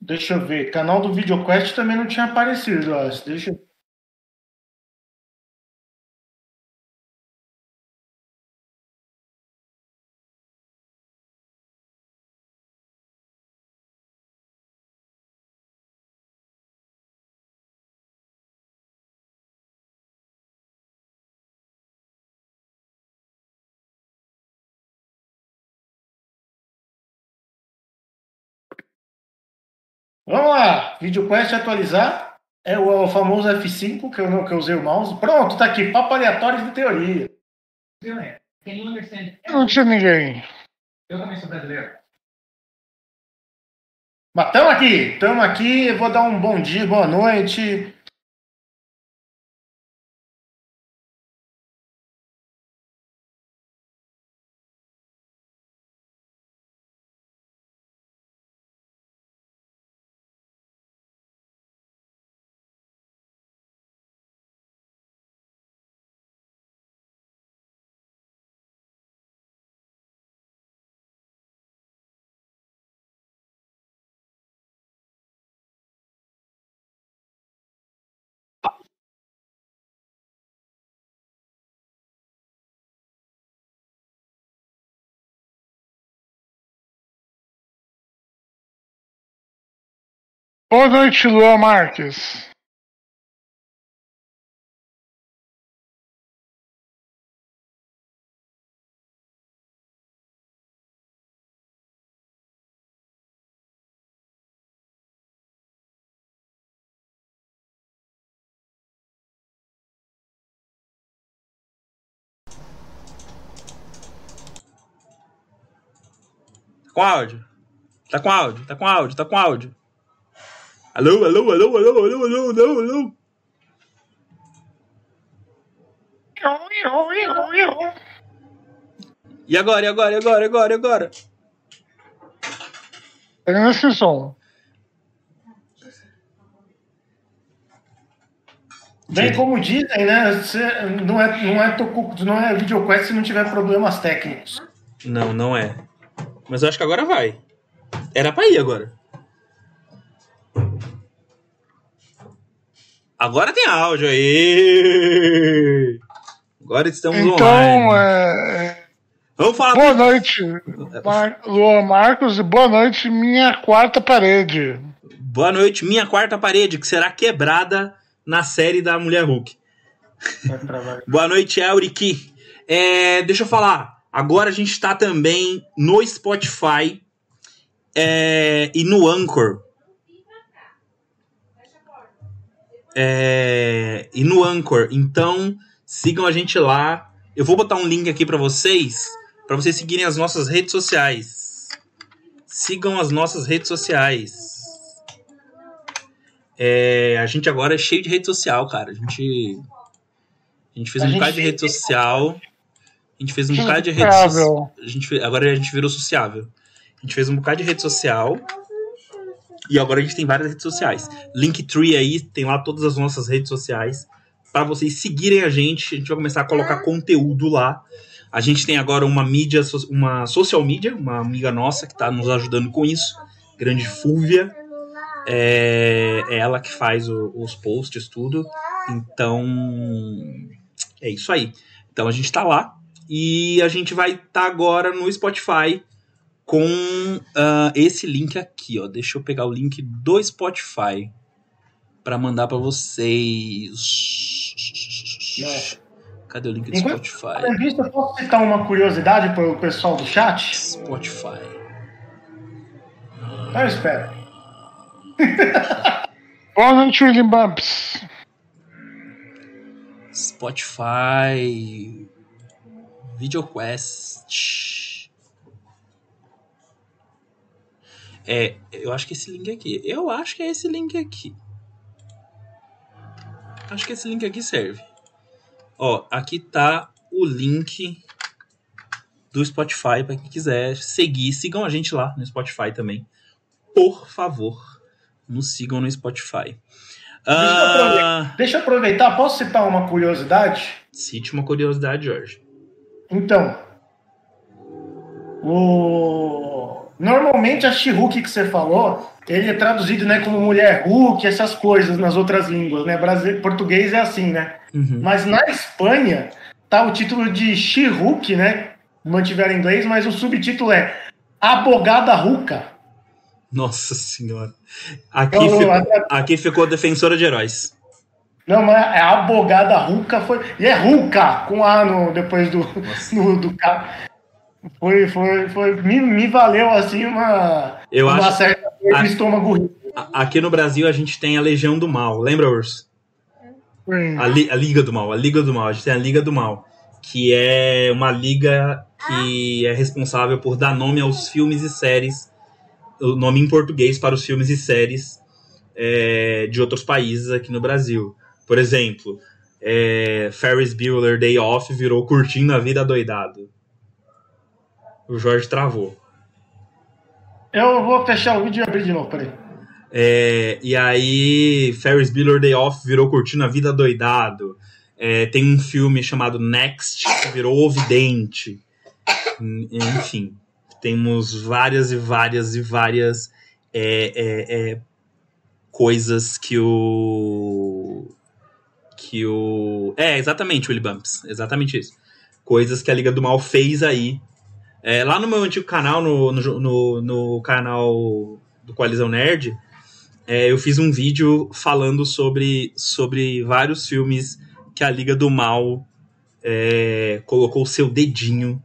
Deixa eu ver. Canal do VideoQuest também não tinha aparecido, ó. Deixa eu... Vamos lá, VideoQuest atualizar. É o, famoso F5 que eu, não, que eu usei o mouse. Pronto, tá aqui. Papo aleatório de teoria. Não tinha ninguém. Eu também sou brasileiro. Mas estamos aqui, estamos aqui. Vou dar um bom dia, boa noite. Boa noite, Luan Marques. Tá com áudio? Tá com áudio? Tá com áudio? Tá com áudio? Alô, alô, alô, alô, alô, alô, alô, alô. E agora, e agora, e agora, e agora, e agora? Pegando esse som. Bem, como dizem, né? Você não é, não é, toco, não é VideoQuest se não tiver problemas técnicos. Não, não é. Mas eu acho que agora vai. Era pra ir agora. Agora tem áudio aí. Agora estamos Então, online. é, Vamos falar boa do- noite, Mar Luan Marcos, e boa noite, minha quarta parede. Boa noite, minha quarta parede, que será quebrada na série da Mulher Hulk. Boa noite, Elric. É, deixa eu falar. Agora a gente está também no Spotify é, e no Anchor. É, e no Anchor. Então, sigam a gente lá. Eu vou botar um link aqui para vocês, para vocês seguirem as nossas redes sociais. Sigam as nossas redes sociais. É, a gente agora é cheio de rede social, cara. A gente, a gente fez um bocado de rede social. A gente fez um bocado de rede social. Agora a gente virou sociável. A gente fez um bocado de rede social. E agora a gente tem várias redes sociais. Linktree aí, tem lá todas as nossas redes sociais. Para vocês seguirem a gente, a gente vai começar a colocar conteúdo lá. A gente tem agora uma mídia, uma social media, uma amiga nossa que está nos ajudando com isso. Grande Fúvia. É, é ela que faz o- os posts, tudo. Então, é isso aí. Então a gente tá lá. E a gente vai estar agora no Spotify com ah, esse link aqui, ó. Deixa eu pegar o link do Spotify para mandar para vocês. Cadê o link do Enquanto- Spotify? Disso, eu posso citar uma curiosidade para o pessoal do chat? Spotify. Então eu espero. Boa noite, William Bumps. Spotify. VideoQuest. É, eu acho que esse link aqui. Eu acho que é esse link aqui. Acho que esse link aqui serve. Ó, aqui tá o link do Spotify para quem quiser seguir. Sigam a gente lá no Spotify também. Por favor, nos sigam no Spotify. eu Ah, Deixa eu aproveitar, posso citar uma curiosidade? cite uma curiosidade, Jorge. Então, o... Normalmente a She-Hulk que você falou, ele é traduzido né, como mulher Hulk, essas coisas nas outras línguas, né? Brasile... Português é assim, né? Uhum. Mas na Espanha tá o título de She-Hulk, né? Mantiveram em inglês, mas o subtítulo é Abogada Ruca. Nossa senhora. Aqui, Eu- ficou, aqui ficou defensora de heróis. Não, mas é Abogada Ruca foi. E é Ruca, com A no, depois do, no, do K. Foi, foi, foi. Me, me valeu assim uma, Eu uma acho. certa no estômago rico. a- Aqui no Brasil a gente tem a Legião do Mal. Lembra, Urso? Sim. A, Li- a Liga do Mal. A Liga do Mal. A gente tem a Liga do Mal. Que é uma liga que é responsável por dar nome aos filmes e séries. O nome em português para os filmes e séries é, de outros países aqui no Brasil. Por exemplo, é, Ferris Bueller Day Off virou Curtindo a Vida Doidado. O Jorge travou. Eu vou fechar o vídeo e abrir de novo, peraí. É, e aí, Ferris Bueller Day Off virou Curtindo a Vida Doidado. É, tem um filme chamado Next, que virou Ovidente. Enfim, temos várias e várias e várias é, é, é, coisas que o. Que o. É, exatamente, Willy Bumps. Exatamente isso. Coisas que a Liga do Mal fez aí. É, lá no meu antigo canal, no, no, no, no canal do Coalizão Nerd, é, eu fiz um vídeo falando sobre, sobre vários filmes que a Liga do Mal é, colocou o seu dedinho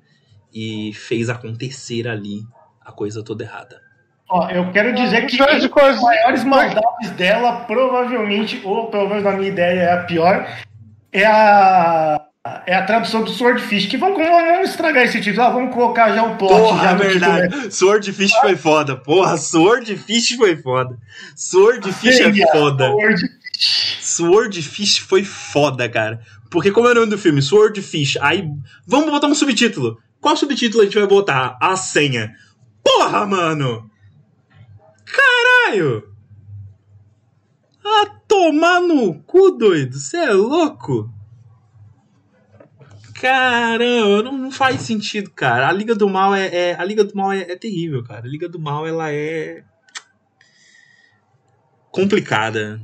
e fez acontecer ali a coisa toda errada. Ó, eu quero dizer que as coisas. maiores maldades dela, provavelmente, ou pelo menos na minha ideia é a pior, é a, é a tradução do Swordfish. Que vamos, vamos estragar esse título, ah, vamos colocar já o plot. Porra, já é no título, né? verdade. Swordfish foi foda. Porra, Swordfish foi foda. Swordfish é foda. Swordfish. Swordfish foi foda, cara. Porque como é o nome do filme? Swordfish. Aí, vamos botar um subtítulo. Qual subtítulo a gente vai botar? A senha. Porra, mano! Caralho! Ah, tomar no cu, doido. Você é louco? Caramba, não, não faz sentido, cara. A Liga do Mal é, é- a Liga do Mal é, é terrível, cara. A Liga do Mal ela é complicada.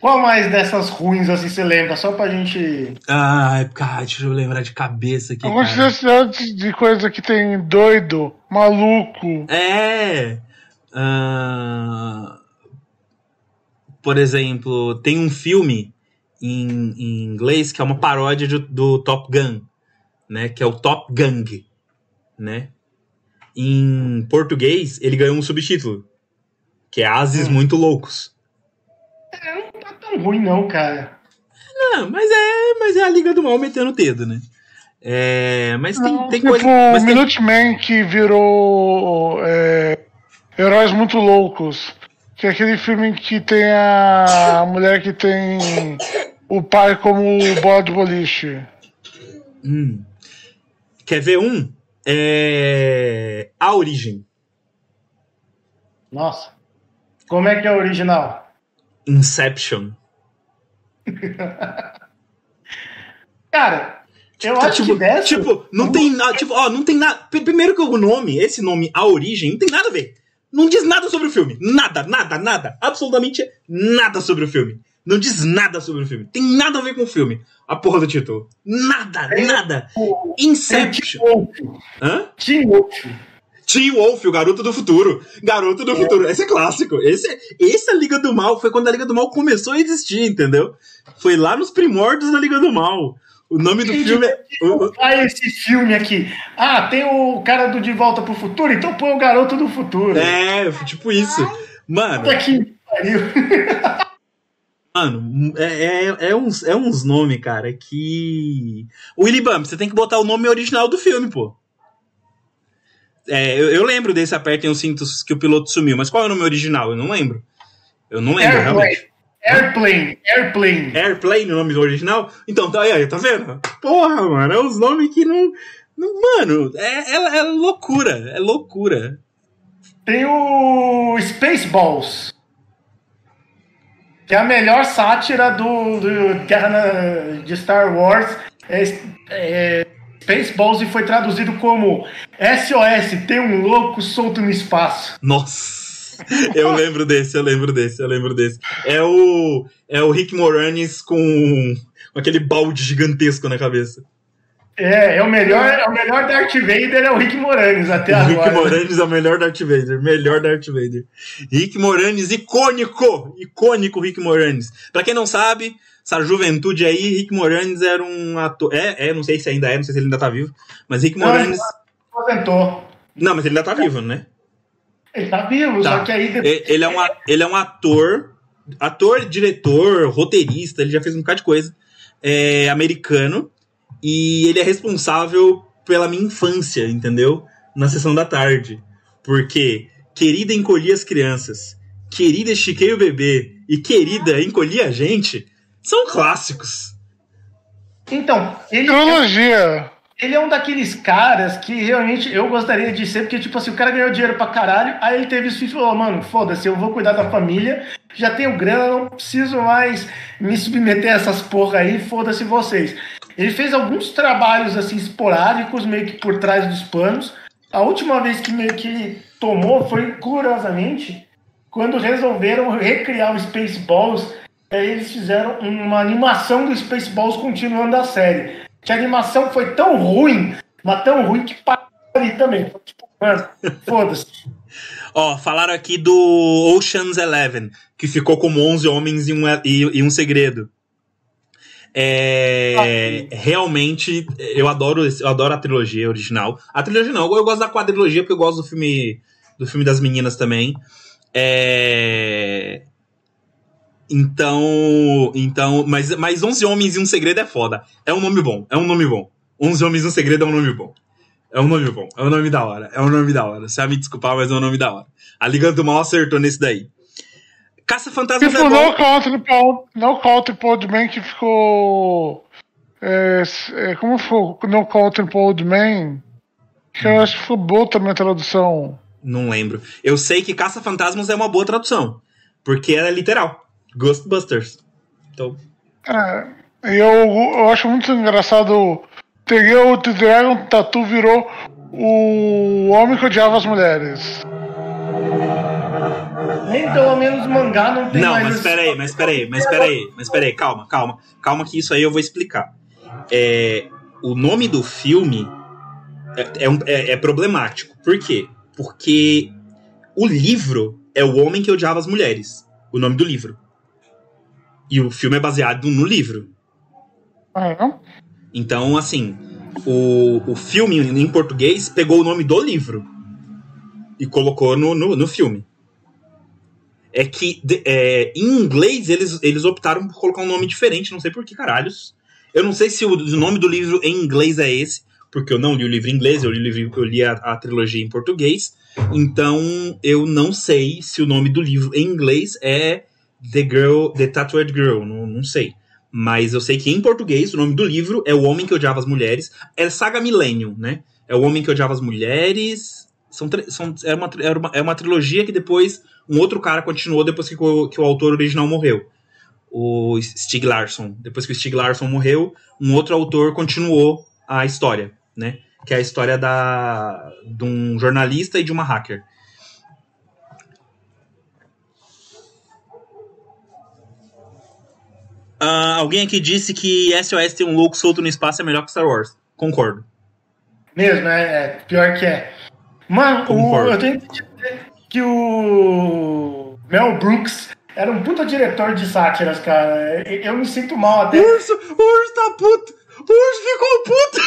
Qual mais dessas ruins assim você lembra? Só pra gente. Ai, cara, deixa eu lembrar de cabeça aqui. A quantidade Cara. de coisa que tem doido, maluco. É. ah, por exemplo, tem um filme em, em inglês que é uma paródia do, do Top Gun, né? Que é o Top Gang, né? Em português, ele ganhou um subtítulo, que é Ases Muito Loucos. Não tá tão ruim, não, cara. Não, mas é, mas é a Liga do Mal metendo o dedo, né? É, mas tem, Não, tem tipo, coisa. Mas tem, Minuteman que virou é, Heróis Muito Loucos. Que é aquele filme que tem a mulher que tem o pai como bola de boliche. Hum. Quer ver um? É... A Origem. Nossa. Como é que é o original? Inception. Cara, eu Tá, acho tipo, que dessa. tipo, não tem nada. Tipo, ó, não tem nada. Primeiro que o nome, esse nome, A Origem, não tem nada a ver. Não diz nada sobre o filme. Nada, nada, nada. Absolutamente nada sobre o filme. Não diz nada sobre o filme. Tem nada a ver com o filme. A porra do título. Nada, Tem nada. o- Inception. Tim Wolf. Hã? Tim Wolf. Teen Wolf, o Garoto do Futuro. Garoto do Futuro. Esse é clássico. Esse, esse é Liga do Mal. Foi quando a Liga do Mal começou a existir, entendeu? Foi lá nos primórdios da Liga do Mal. O nome do Gente, filme é. Ah, esse filme aqui. Ah, tem o cara do De Volta pro Futuro, então põe o Garoto do Futuro. É, tipo isso. Mano, Puta que pariu. mano, é, é, é uns, é uns nomes, cara, que. Willy Bump, você tem que botar o nome original do filme, pô. É, eu, eu lembro desse Apertem os Cintos que o piloto sumiu, mas qual é o nome original? Eu não lembro. Eu não lembro, realmente. Airplane. Airplane. Airplane, o nome original? Então, tá aí, tá vendo? Porra, mano, é uns nomes que não. não mano, é, é, é loucura, é loucura. Tem o Spaceballs. Que é a melhor sátira do, do Guerra na- de Star Wars. É, é Spaceballs e foi traduzido como SOS, tem um louco solto no espaço. Nossa! Eu lembro desse, eu lembro desse, eu lembro desse. É o, é o Rick Moranis com, com aquele balde gigantesco na cabeça. É, é o melhor, é o melhor Darth Vader é o Rick Moranis até O agora. Rick Moranis é o melhor Darth Vader, melhor Darth Vader. Rick Moranis, icônico! Icônico Rick Moranis. Pra quem não sabe, essa juventude aí, Rick Moranis era um ator. É, é, não sei se ainda é, não sei se ele ainda tá vivo. Mas Rick Moranis. aposentou. Não, mas ele ainda tá vivo, né? Ele tá vivo, Tá. só que aí depois. Ele é, um, ele é um ator, ator, diretor, roteirista, ele já fez um bocado de coisa, é, americano, e ele é responsável pela minha infância, entendeu? Na sessão da tarde. Porque Querida Encolhi as Crianças, Querida Estiquei o Bebê e Querida Encolhi a Gente são clássicos. Então, ele, Trilogia. ele é um daqueles caras que realmente eu gostaria de ser, porque, tipo assim, o cara ganhou dinheiro pra caralho, aí ele teve isso e falou, mano, foda-se, eu vou cuidar da família, já tenho grana, não preciso mais me submeter a essas porra aí, foda-se vocês. Ele fez alguns trabalhos, assim, esporádicos, meio que por trás dos panos. A última vez que meio que ele tomou foi, curiosamente, quando resolveram recriar o Spaceballs, aí eles fizeram uma animação do Spaceballs continuando a série. Que a animação foi tão ruim, mas tão ruim que parou ali também. Tipo, mano, foda-se. Ó, falaram aqui do Ocean's Eleven, que ficou como 11 homens e um, e, e um segredo. É, realmente, eu adoro, eu adoro a trilogia original. A trilogia não, eu gosto da quadrilogia porque eu gosto do filme do filme das meninas também. É, então, então, mas, mas 11 homens e um segredo é foda. É um nome bom, é um nome bom. 11 homens e um segredo é um nome bom. É um nome bom, é um nome da hora, é um nome da hora. Você vai me desculpar, mas é um nome da hora. A Liga do Mal acertou nesse daí. Caça-Fantasmas Tipo, é no bom. Country no Country Podman que ficou. É, é, como foi? No Country Podman? Que eu acho que ficou boa também a tradução. Não lembro. Eu sei que Caça-Fantasmas é uma boa tradução. Porque ela é literal. Ghostbusters. Então, É, eu, eu acho muito engraçado. Peguei o The Dragon Tattoo virou o homem que odiava as mulheres. Nem pelo menos mangá não tem Não, mais. mas esse- peraí, mas peraí, mas peraí, mas peraí, calma, calma. Calma que isso aí eu vou explicar. É, o nome do filme é, é é- é problemático. Por quê? Porque o livro é O Homem que Odiava as Mulheres. O nome do livro. E o filme é baseado no livro. Não? Então, assim, o, o filme em português pegou o nome do livro e colocou no, no, no filme. É que de- é, em inglês eles, eles optaram por colocar um nome diferente, não sei por que caralhos. Eu não sei se o, o nome do livro em inglês é esse, porque eu não li o livro em inglês, eu li, livro- eu li a, a trilogia em português. Então eu não sei se o nome do livro em inglês é The Girl, The Tattooed Girl, não, não sei. Mas eu sei que em português o nome do livro é O Homem que Odiava as Mulheres. É Saga Millennium, né? É O Homem que Odiava as Mulheres. São, são, é, uma, era uma, é uma trilogia que depois um outro cara continuou depois que o, que o autor original morreu. O Stig Larsson. Depois que o Stig Larsson morreu, um outro autor continuou a história, né? Que é a história da, de um jornalista e de uma hacker. Ah, alguém aqui disse que SOS tem um louco solto no espaço é melhor que Star Wars. Concordo. Mesmo, é, é, pior que é. Mano, o, eu tenho que dizer que o Mel Brooks era um puta diretor de sátiras, cara. Eu, me sinto mal até. O Urso, o urso tá puto. O urso ficou puto.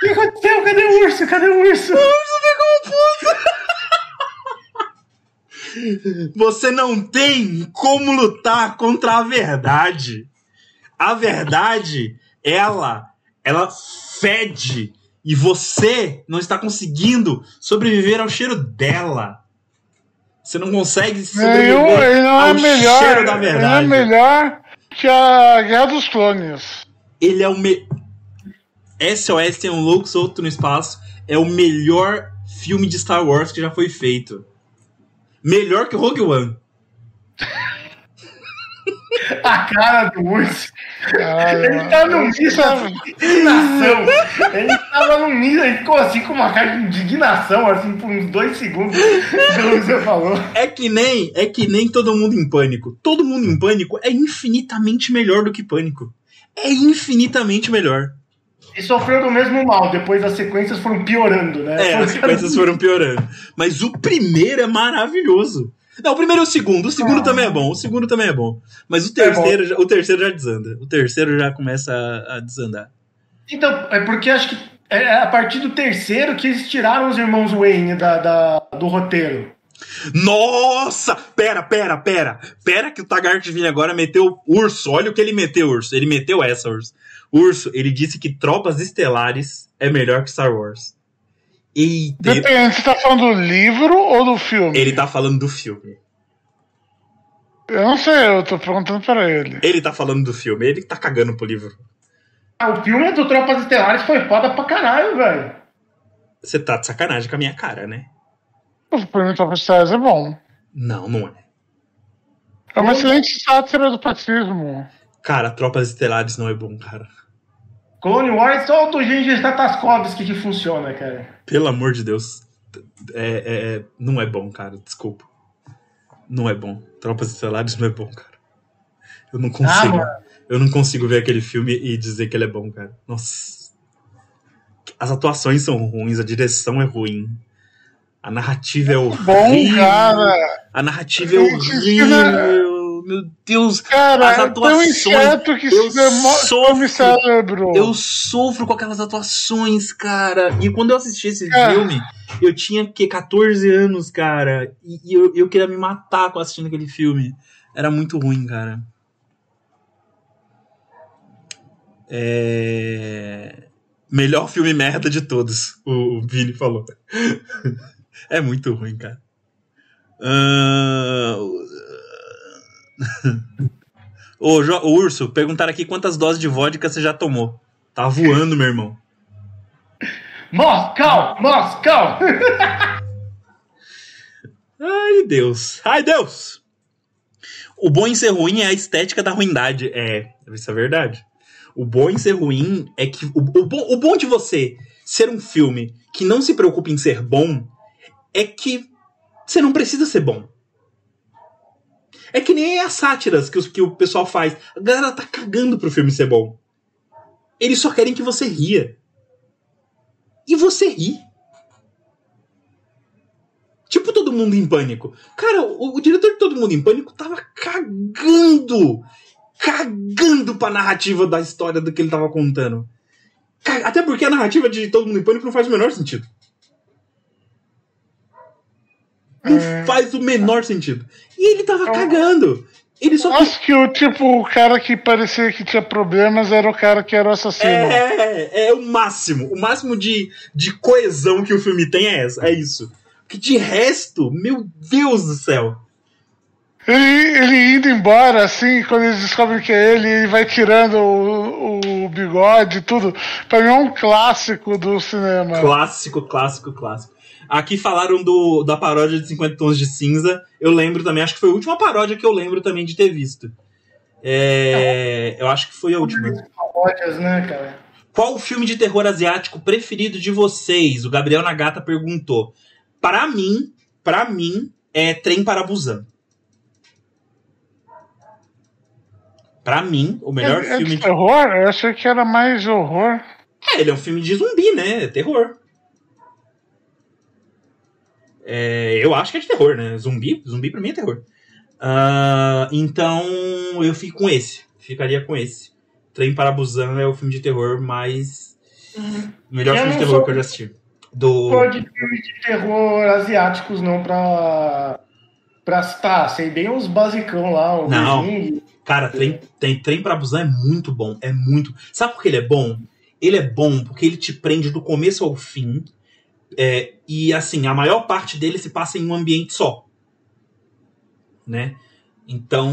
que aconteceu? Cadê o urso? Cadê o urso? O urso ficou puto. Você não tem como lutar contra a verdade. A verdade, ela, ela fede e você não está conseguindo sobreviver ao cheiro dela. Você não consegue sobreviver ele não é ao melhor. cheiro da Ele é verdade. melhor que a Guerra dos Clones. ele é o me... SOS tem um louco solto no espaço. É o melhor filme de Star Wars que já foi feito. Melhor que Rogue One. A cara do urso. Ele tá num é- de indignação. Ele tava num nível, ele ficou assim com uma cara de indignação, assim, por uns dois segundos, pelo que você falou. É que nem, é que nem todo mundo em pânico. Todo mundo em pânico é infinitamente melhor do que pânico. É infinitamente melhor. E sofreu do mesmo mal, depois as sequências foram piorando, né? É, as sequências foram piorando. Mas o primeiro é maravilhoso. Não, o primeiro é o segundo. O segundo também é bom. O segundo também é bom. Mas o terceiro, já- o terceiro já desanda. O terceiro já começa a, a desandar. Então, é porque acho que é a partir do terceiro que eles tiraram os irmãos Wayne da, da- do roteiro. Nossa! Pera, pera, pera. Pera que o Tagartivine agora meteu urso. Olha o que ele meteu, urso. Ele meteu essa, urso. Urso, ele disse que Tropas Estelares é melhor que Star Wars. Eita, Depende, você tá falando do livro ou do filme? ele tá falando do filme. Eu não sei, eu tô perguntando pra ele. Ele tá falando do filme. Ele tá cagando pro livro. Ah, o filme do Tropas Estelares foi foda pra caralho, velho. Você tá de sacanagem com a minha cara, né? O filme Top Stars é bom. Não, não é. É uma excelente sátira do patismo. Cara, Tropas Estelares não é bom, cara. Clone Wars só o do Gengis Tataskovsky que funciona, cara. Pelo amor de Deus. É, é- é- não é bom, cara. Desculpa. Não é bom. Tropas Estelares não é bom, cara. Eu não consigo. mano. eu não consigo ver aquele filme e dizer que ele é bom, cara. Nossa. As atuações são ruins, a direção é ruim. A narrativa é horrível. Bom, cara. A narrativa é horrível. Meu Deus. Cara, As é tão atuações, inseto que eu sofro. cérebro. Eu sofro com aquelas atuações, cara. E quando eu assisti esse Cara. filme, eu tinha que 14 anos, cara. E, e eu, eu queria me matar com assistindo aquele filme. Era muito ruim, cara. É... Melhor filme merda de todos, o, Vini falou. é muito ruim, cara. Ah, Ô, ô, Urso, perguntaram aqui quantas doses de vodka você já tomou. Tá voando, meu irmão. Moscou! Moscou! Ai, Deus. Ai, Deus! O bom em ser ruim é a estética da ruindade. É, isso é verdade. O bom em ser ruim é que. O, o bom, o bom de você ser um filme que não se preocupa em ser bom é que você não precisa ser bom. É que nem as sátiras que, os- que o pessoal faz. A galera tá cagando pro filme ser bom. Eles só querem que você ria. E você ri. Tipo todo mundo em pânico. Cara, o, o diretor de Todo Mundo em Pânico tava cagando. Cagando pra narrativa da história do que ele tava contando. Até porque a narrativa de Todo Mundo em Pânico não faz o menor sentido. Não É. faz o menor sentido. E ele tava cagando. Ele só. Acho que o tipo, o cara que parecia que tinha problemas era o cara que era o assassino. É, é o máximo. O máximo de, de coesão que o filme tem é, essa, é isso. Que de resto, meu Deus do céu. Ele, ele indo embora, assim, quando eles descobrem que é ele, ele vai tirando o, o bigode e tudo. Pra mim é um clássico do cinema. Clássico, clássico, clássico. Aqui falaram do, da paródia de 50 Tons de Cinza. Eu lembro também, acho que foi a última paródia que eu lembro também de ter visto. É, eu acho que foi a última. Paródias, né, cara? Qual o filme de terror asiático preferido de vocês? O Gabriel Nagata perguntou. Para mim, para mim, é Trem para Busan. Para mim, o melhor é, é filme de de... terror? Eu achei que era mais horror. É, ele é um filme de zumbi, né? É terror. É, eu acho que é de terror, né? Zumbi, zumbi pra mim é terror. Ah, então eu fico com esse. Ficaria com esse. Trem para Busan é o filme de terror mais. O melhor Eu filme de terror sou- que eu já assisti. Do. Pô, de filme de terror asiáticos, não pra. Pra citar, sei bem os basicão lá, o Não. Cara, trem, tem, trem para Busan é muito bom. É muito. Sabe por que ele é bom? Ele é bom porque ele te prende do começo ao fim. É, e assim, a maior parte dele se passa em um ambiente só. Né? Então,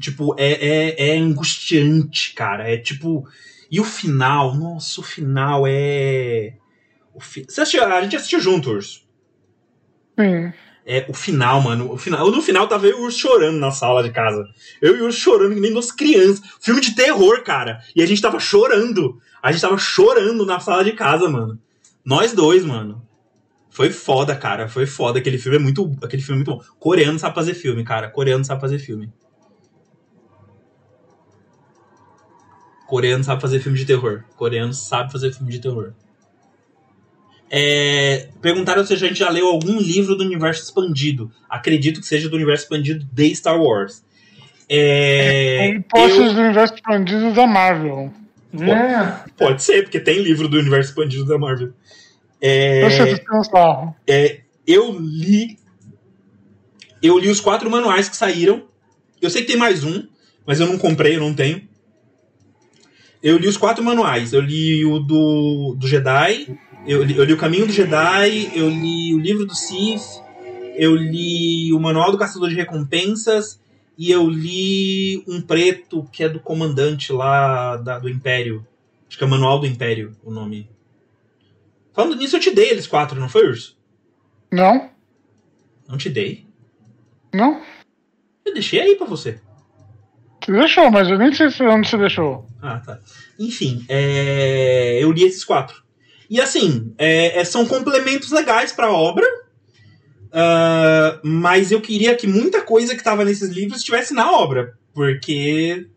tipo, é, é, é angustiante, cara. É tipo. E o final, nossa, o final é. O fi... Você assistiu, a gente assistiu junto, Urso. Sim. É o final, mano. O final, no final tava eu e o Urso chorando na sala de casa. Eu e o Urso chorando, que nem nós crianças. Filme de terror, cara. E a gente tava chorando. A gente tava chorando na sala de casa, mano. Nós dois, mano. Foi foda, cara. Foi foda. Aquele filme é muito. Aquele filme é muito bom. Coreano sabe fazer filme, cara. Coreano sabe fazer filme. Coreano sabe fazer filme de terror. Coreano sabe fazer filme de terror. É, perguntaram se a gente já leu algum livro do universo expandido. Acredito que seja do universo expandido de Star Wars. É, Impostos do universo expandido da Marvel. É. Pode ser, porque tem livro do universo expandido da Marvel. É, Eu tem um sarro. é, eu li. Eu li os quatro manuais que saíram. Eu sei que tem mais um, mas eu não comprei, eu não tenho. Eu li os quatro manuais. Eu li o do, do Jedi, eu li, eu li o Caminho do Jedi, eu li o livro do Sith, eu li o Manual do Caçador de Recompensas e eu li um preto que é do comandante lá da- do Império. Acho que é Manual do Império o nome. Falando nisso, eu te dei eles quatro, não foi, Urso? Não? Não te dei. Não? Eu deixei aí pra você. Você deixou, mas eu nem sei se- onde você deixou. Ah, tá. Enfim, é, eu li esses quatro. E assim, é, é, são complementos legais pra obra. ah, mas eu queria que muita coisa que tava nesses livros estivesse na obra. Porque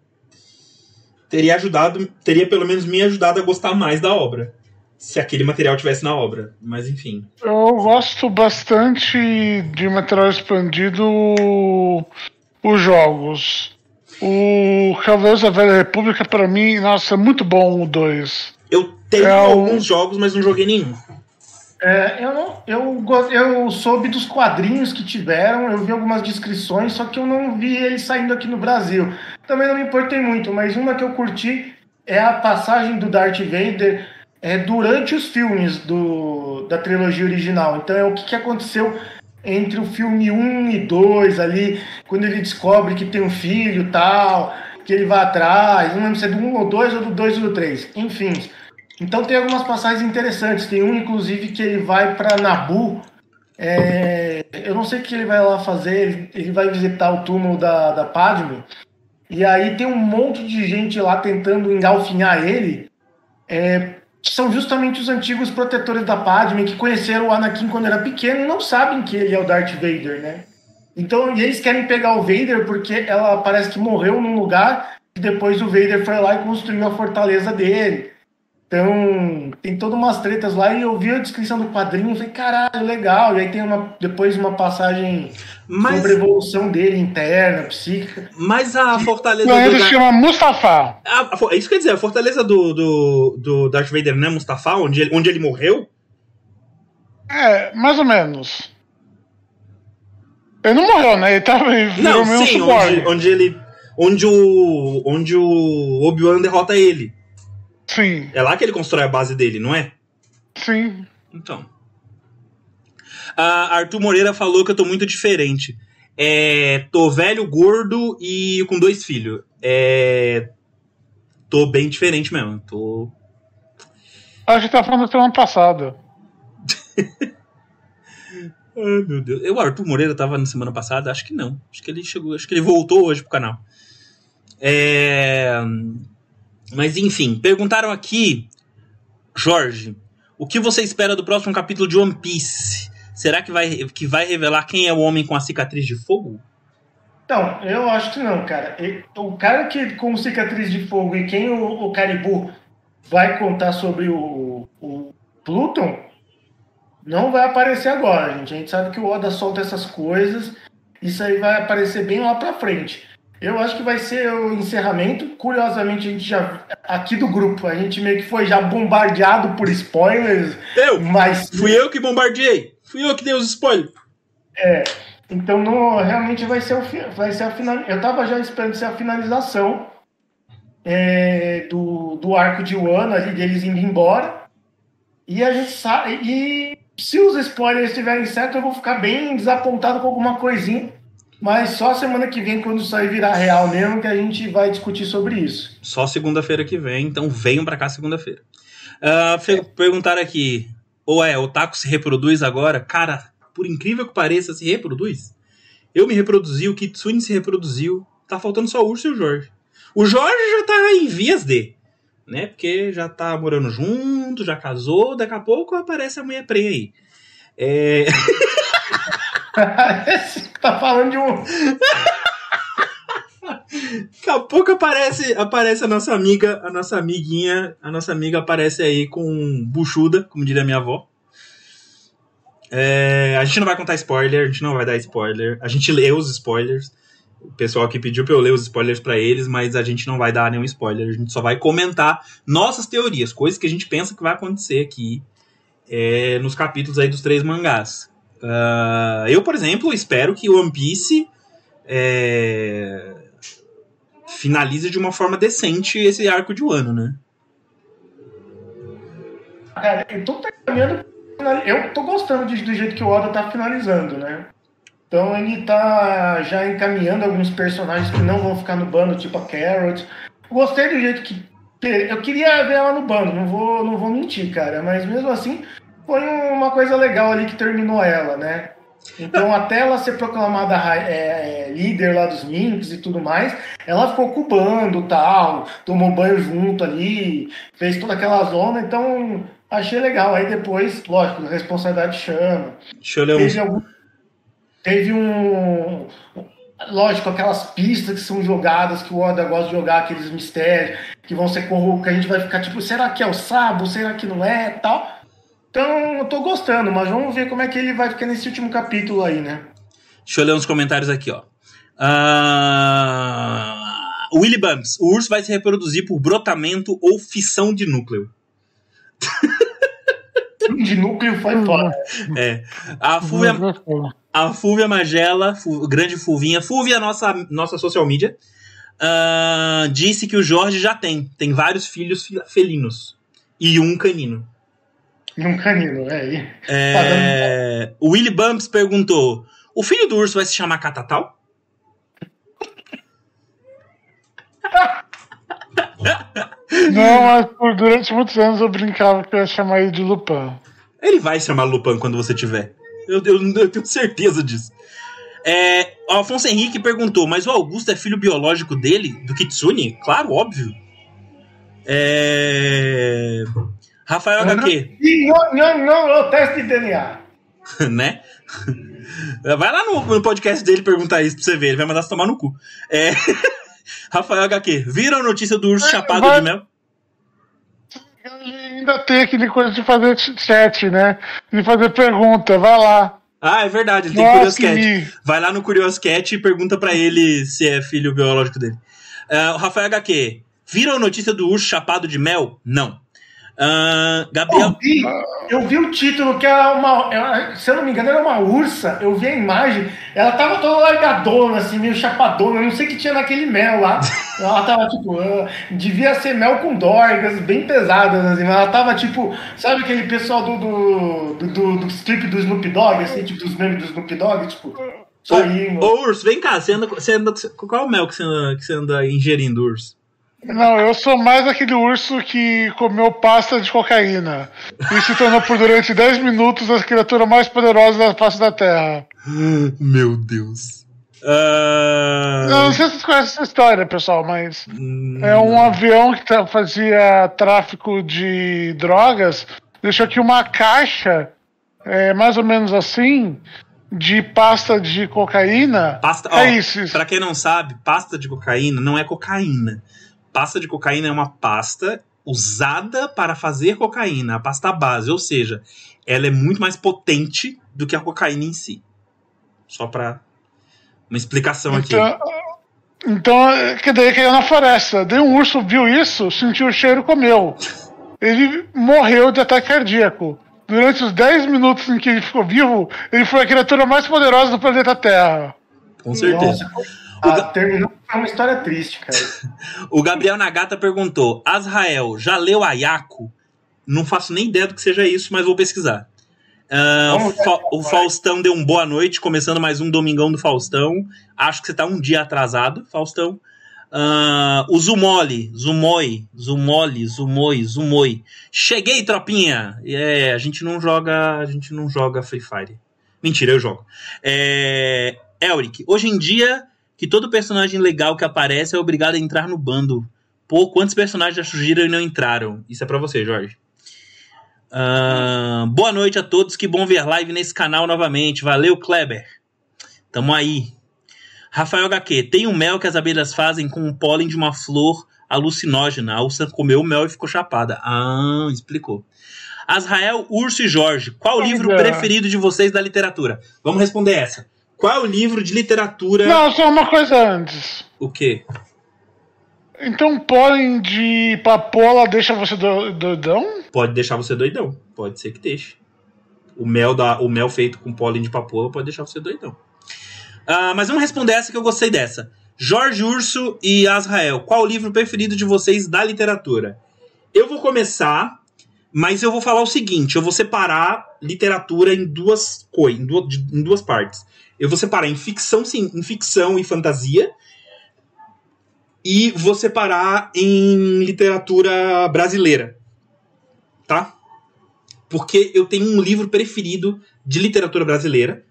teria ajudado, teria pelo menos me ajudado a gostar mais da obra. Se aquele material tivesse na obra. Mas enfim. Eu gosto bastante de material expandido os jogos. O Cavaleiros da Velha República, pra mim, nossa, é muito bom o 2. Eu tenho É um- alguns jogos, mas não joguei nenhum. É, eu não, eu, eu soube dos quadrinhos que tiveram, eu vi algumas descrições, só que eu não vi eles saindo aqui no Brasil. Também não me importei muito, mas uma que eu curti é a passagem do Darth Vader é, durante os filmes do, da trilogia original. Então é o que, que aconteceu entre o filme 1 e 2 ali, quando ele descobre que tem um filho tal, que ele vai atrás, não lembro se é do 1 ou 2 ou do 2 ou do 3, enfim. Então tem algumas passagens interessantes. Tem um, inclusive, que ele vai para Nabu. É, eu não sei o que ele vai lá fazer. Ele, ele vai visitar o túmulo da, da Padme. E aí tem um monte de gente lá tentando engalfinhar ele. É, que são justamente os antigos protetores da Padme que conheceram o Anakin quando era pequeno e não sabem que ele é o Darth Vader, né? Então, e eles querem pegar o Vader porque ela parece que morreu num lugar e depois o Vader foi lá e construiu a fortaleza dele. Então, tem todas umas tretas lá e eu vi a descrição do quadrinho e falei, caralho, legal. E aí tem uma, depois uma passagem Mas, sobre a evolução dele interna, psíquica. mas a fortaleza Não, ele se chama Mustafa. Ah, a fo- isso quer dizer, a fortaleza do, do, do Darth Vader não é Mustafa, onde ele, onde ele morreu? É, mais ou menos. Ele não morreu, né? Ele tava ele virou Não, sim, onde, onde ele. Onde o. Onde o Obi-Wan derrota ele. Sim, É lá que ele constrói a base dele, não é? sim. Então. A Arthur Moreira falou que eu tô muito diferente. É, tô velho, gordo e com dois filhos. É, tô bem diferente mesmo. Tô. Acho que tá falando da semana passada. Ai, meu Deus. Eu, o Arthur Moreira tava na semana passada? Acho que não. Acho que ele chegou. Acho que ele voltou hoje pro canal. É... Mas enfim, perguntaram aqui, Jorge, o que você espera do próximo capítulo de One Piece? Será que vai, que vai revelar quem é o homem com a cicatriz de fogo? Então, eu acho que não, cara. E- O cara que com cicatriz de fogo e quem o, o Caribu vai contar sobre o, o Pluton não vai aparecer agora, gente. A gente sabe que o Oda solta essas coisas. Isso aí vai aparecer bem lá pra frente. Eu acho que vai ser o encerramento. Curiosamente, a gente já. Aqui do grupo, a gente meio que foi já bombardeado por spoilers, Eu! mas. Fui eu que bombardeei! Fui eu que dei os spoilers! Então não, realmente vai ser, o, vai ser a final. Eu tava já esperando ser a finalização é, do, do arco de Wano ali deles indo embora. E a gente sabe. E se os spoilers estiverem certos, eu vou ficar bem desapontado com alguma coisinha. Mas só semana que vem, quando isso aí virar real mesmo, que a gente vai discutir sobre isso. Só segunda-feira que vem, então venham pra cá segunda-feira. Fe- Perguntaram aqui, ou é, o Taco se reproduz agora? Cara, por incrível que pareça, se reproduz. Eu me reproduzi, o Kitsune se reproduziu. Tá faltando só o Urso e o Jorge. O Jorge já tá em vias de, né? Porque já tá morando junto, já casou, daqui a pouco aparece a mulher prenha aí. É... tá falando de um. Daqui a pouco aparece, aparece a nossa amiga, a nossa amiguinha, a nossa amiga aparece aí com buchuda, como diria minha avó. É, a gente não vai contar spoiler, a gente não vai dar spoiler. A gente lê os spoilers. O pessoal que pediu pra eu ler os spoilers para eles, mas a gente não vai dar nenhum spoiler. A gente só vai comentar nossas teorias, coisas que a gente pensa que vai acontecer aqui é, nos capítulos aí dos três mangás. Uh, eu, por exemplo, espero que One Piece é, finalize de uma forma decente esse arco de um ano, né? Cara, eu tô caminhando. Eu tô gostando de, do jeito que o Oda tá finalizando, né? Então ele tá já encaminhando alguns personagens que não vão ficar no bando, tipo a Carrot. Gostei do jeito que. Eu queria ver ela no bando, não vou, não vou mentir, cara. Mas mesmo assim, foi uma coisa legal ali que terminou ela, né? Então, até ela ser proclamada é, é, líder lá dos Minks e tudo mais, ela ficou cubando tal, tomou banho junto ali, fez toda aquela zona, então achei legal. Aí depois, lógico, a responsabilidade chama. Deixa eu ler teve, algum, teve um. Lógico, aquelas pistas que são jogadas, que o Oda gosta de jogar, aqueles mistérios, que vão ser corruptos, que a gente vai ficar tipo, será que é o Sabo? Será que não é? tal. Então, eu tô gostando, mas vamos ver como é que ele vai ficar nesse último capítulo aí, né? Deixa eu ler uns comentários aqui, ó. Uh... Willy Bumps. O urso vai se reproduzir por brotamento ou fissão de núcleo. de núcleo foi fora. É. A Fúvia, a Fúvia Magela, grande Fulvinha, Fúvia, nossa, nossa social media, uh, disse que o Jorge já tem. Tem vários filhos felinos. E um canino. E um canino, é. é... O Willy Bumps perguntou: o filho do urso vai se chamar Catatal? Não, mas por, durante muitos anos eu brincava que eu ia chamar ele de Lupin. Ele vai se chamar Lupin quando você tiver. Eu, eu, eu tenho certeza disso. É, o Alfonso Henrique perguntou: Mas o Augusto é filho biológico dele, do Kitsune? Claro, óbvio. É... Rafael HQ. Não, não, não, o teste de DNA. né? Vai lá no, no, podcast dele perguntar isso pra você ver, ele vai mandar você tomar no cu. É... Rafael HQ, viram a notícia do urso é, chapado vai... de mel? Ainda tem aquele coisa de fazer chat, né? De fazer pergunta, vai lá. Ah, é verdade, ele tem Nossa, Curioscat. Vai lá no Curioscat e pergunta para ele se é filho biológico dele. Uh, o Rafael HQ, viram a notícia do urso chapado de mel? Não. Uh, Gabriel. Eu vi, eu vi, o título que era uma. Se eu não me engano, era uma ursa. Eu vi a imagem. Ela tava toda largadona, assim, meio chapadona. Eu não sei o que tinha naquele mel lá. Ela tava tipo. Uh, devia ser mel com dorgas, bem pesadas, assim. Mas ela tava tipo. Sabe aquele pessoal do, do, do, do, do strip do Snoop Dogg, assim, tipo, dos memes do Snoop Dogg? Tipo. Ô, ô, Urso, vem cá. Você anda, você anda, qual é o mel que você anda, que você anda ingerindo, Urso? Não, eu sou mais aquele urso que comeu pasta de cocaína e se tornou por durante 10 minutos a criatura mais poderosa da face da Terra. Meu Deus. Uh... não sei se vocês conhecem essa história, pessoal, mas hum... é um avião que fazia tráfico de drogas, deixou aqui uma caixa, é, mais ou menos assim, de pasta de cocaína. Pasta, é isso. Pra quem não sabe, pasta de cocaína não é cocaína pasta de cocaína é uma pasta usada para fazer cocaína, a pasta base, ou seja, ela é muito mais potente do que a cocaína em si. Só para uma explicação então, aqui. Então, que daí caiu na floresta. Daí um urso viu isso, sentiu o cheiro comeu. Ele morreu de ataque cardíaco. Durante os 10 minutos em que ele ficou vivo, ele foi a criatura mais poderosa do planeta Terra. Com certeza. Nossa. Ah, terminou é uma história triste, cara. o Gabriel Nagata perguntou: Azrael, já leu Ayako? Não faço nem ideia do que seja isso, mas vou pesquisar. Uh, Fa o Faustão deu um boa noite, começando mais um Domingão do Faustão. Acho que você tá um dia atrasado, Faustão. Uh, o Zumoli, Zumoi, Zumoli, Zumoi, Zumoi. Cheguei, tropinha! É, a gente não joga, a gente não joga Free Fire. Mentira, eu jogo. É... Elric, hoje em dia, que todo personagem legal que aparece é obrigado a entrar no bando. Pô, quantos personagens já surgiram e não entraram? Isso é pra você, Jorge. Ah, boa noite a todos, que bom ver live nesse canal novamente. Valeu, Kleber. Tamo aí. Rafael HQ, tem um mel que as abelhas fazem com o pólen de uma flor alucinógena. A Ursa comeu o mel e ficou chapada. Ah, explicou. Azrael, Urso e Jorge, qual o livro preferido de vocês da literatura? Vamos responder essa. Qual o livro de literatura? Não, só uma coisa antes. O quê? Então pólen de papola deixa você do- doidão? Pode deixar você doidão. Pode ser que deixe. O mel, da, o mel feito com pólen de papoula pode deixar você doidão. Ah, mas vamos responder essa que eu gostei dessa. Jorge Urso e Azrael, qual o livro preferido de vocês da literatura? Eu vou começar, mas eu vou falar o seguinte: eu vou separar literatura em duas coisas, em duas, em duas partes. Eu vou separar em ficção, sim, em ficção e fantasia, e vou separar em literatura brasileira, tá? Porque eu tenho um livro preferido de literatura brasileira,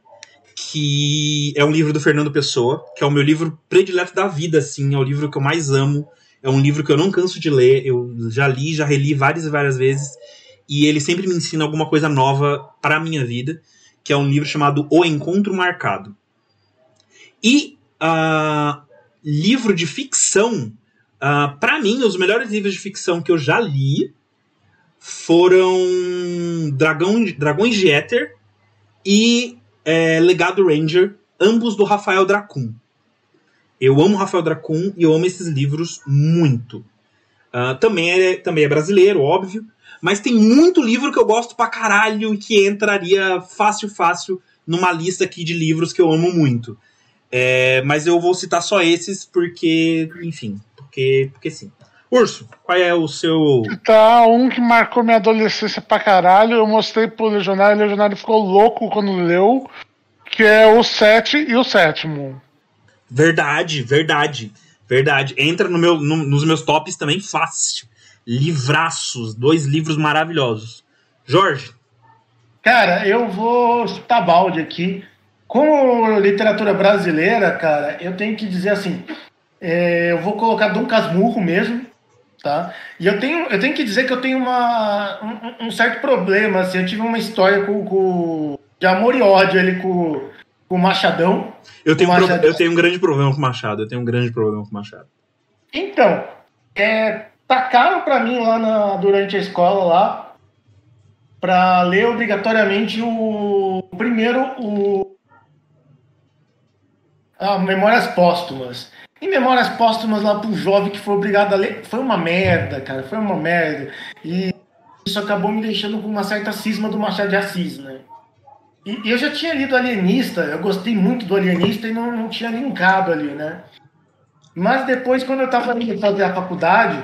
que é um livro do Fernando Pessoa, que é o meu livro predileto da vida, assim, é o livro que eu mais amo, é um livro que eu não canso de ler, eu já li, já reli várias e várias vezes, e ele sempre me ensina alguma coisa nova para minha vida, que é um livro chamado O Encontro Marcado. E ah, livro de ficção, ah, para mim, os melhores livros de ficção que eu já li foram Dragão, Dragões de Éter e é, Legado Ranger, ambos do Rafael Dracun. Eu amo Rafael Dracun e eu amo esses livros muito. Ah, também, é, também é brasileiro, óbvio, mas tem muito livro que eu gosto pra caralho e que entraria fácil, fácil numa lista aqui de livros que eu amo muito. É, mas eu vou citar só esses porque, enfim, porque, porque sim. Urso, qual é o seu. Tá, um que marcou minha adolescência pra caralho. Eu mostrei pro Legionário, o Legionário ficou louco quando leu. Que é o 7 e o sétimo. Verdade, verdade, verdade. Entra no meu, no- nos meus tops também fácil. Livraços, dois livros maravilhosos. Jorge, Cara, eu vou chutar balde aqui. Como literatura brasileira, cara, eu tenho que dizer assim, é, eu vou colocar Dom Casmurro mesmo, tá? E eu tenho, eu tenho que dizer que eu tenho uma, um, um certo problema, assim, eu tive uma história com, com de amor e ódio ali com, com o Machadão. eu tenho, um Mas pro- eu tenho um grande problema com o Machado. Eu tenho um grande problema com o Machado. Então, é, tacaram pra mim lá na- durante a escola lá pra ler obrigatoriamente o, primeiro o ah, Memórias Póstumas. E Memórias Póstumas lá pro jovem que foi obrigado a ler foi uma merda, cara, foi uma merda. E isso acabou me deixando com uma certa cisma do Machado de Assis, né? E, e eu já tinha lido Alienista, eu gostei muito do Alienista e não, não tinha linkado ali, né? Mas depois, quando eu estava indo fazer a faculdade,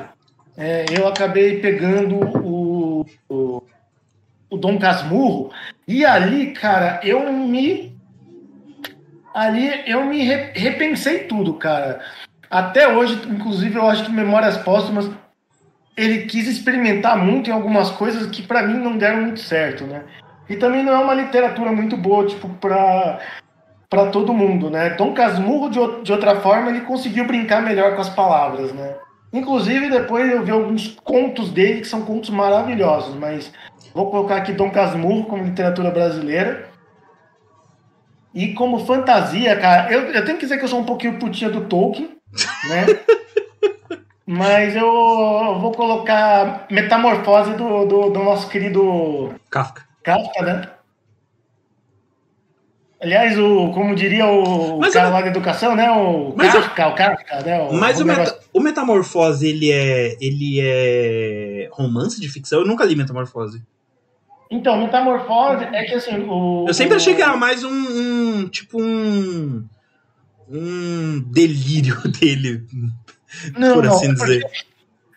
é, eu acabei pegando o, o, o Dom Casmurro. E ali, cara, eu me. Ali eu me re- repensei tudo, cara. Até hoje, inclusive, eu acho que Memórias Póstumas ele quis experimentar muito em algumas coisas que para mim não deram muito certo, né? E também não é uma literatura muito boa, tipo, pra, para todo mundo, né? Dom Casmurro, de, de outra forma, ele conseguiu brincar melhor com as palavras, né? Inclusive, depois eu vi alguns contos dele que são contos maravilhosos, mas vou colocar aqui Dom Casmurro como literatura brasileira. E como fantasia, cara, eu, eu tenho que dizer que eu sou um pouquinho putinha do Tolkien, né? Mas eu vou colocar Metamorfose do, do, do nosso querido Kafka. Kafka, né? Aliás, o, como diria o Mas cara o- lá da educação, né? O Mas Kafka, o Kafka, né? O, Mas o, negócio- meta- o Metamorfose, ele é. ele é. romance de ficção? Eu nunca li Metamorfose. Então, Metamorfose é que assim. O, Eu sempre achei que era mais um. um- tipo um. um delírio dele, Não, por não, assim porque dizer.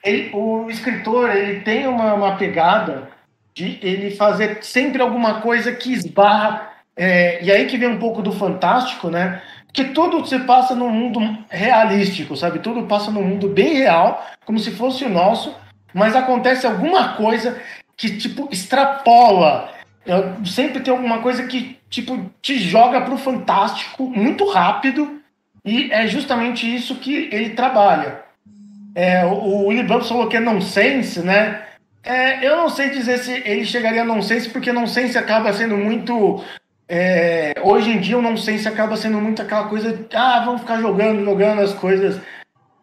ele- o escritor ele tem uma, uma pegada de ele fazer sempre alguma coisa que esbarra. É, e aí que vem um pouco do fantástico, né? Porque tudo se passa num mundo realístico, sabe? Tudo passa num mundo bem real, como se fosse o nosso, mas acontece alguma coisa que, tipo, extrapola Eu sempre tem alguma coisa que, tipo, te joga pro fantástico muito rápido. E é justamente isso que ele trabalha. É, o, o Bumps falou que é nonsense, né? É, eu não sei dizer se ele chegaria a nonsense, porque nonsense acaba sendo muito. É, hoje em dia, o nonsense acaba sendo muito aquela coisa. De, ah, vamos ficar jogando, jogando as coisas.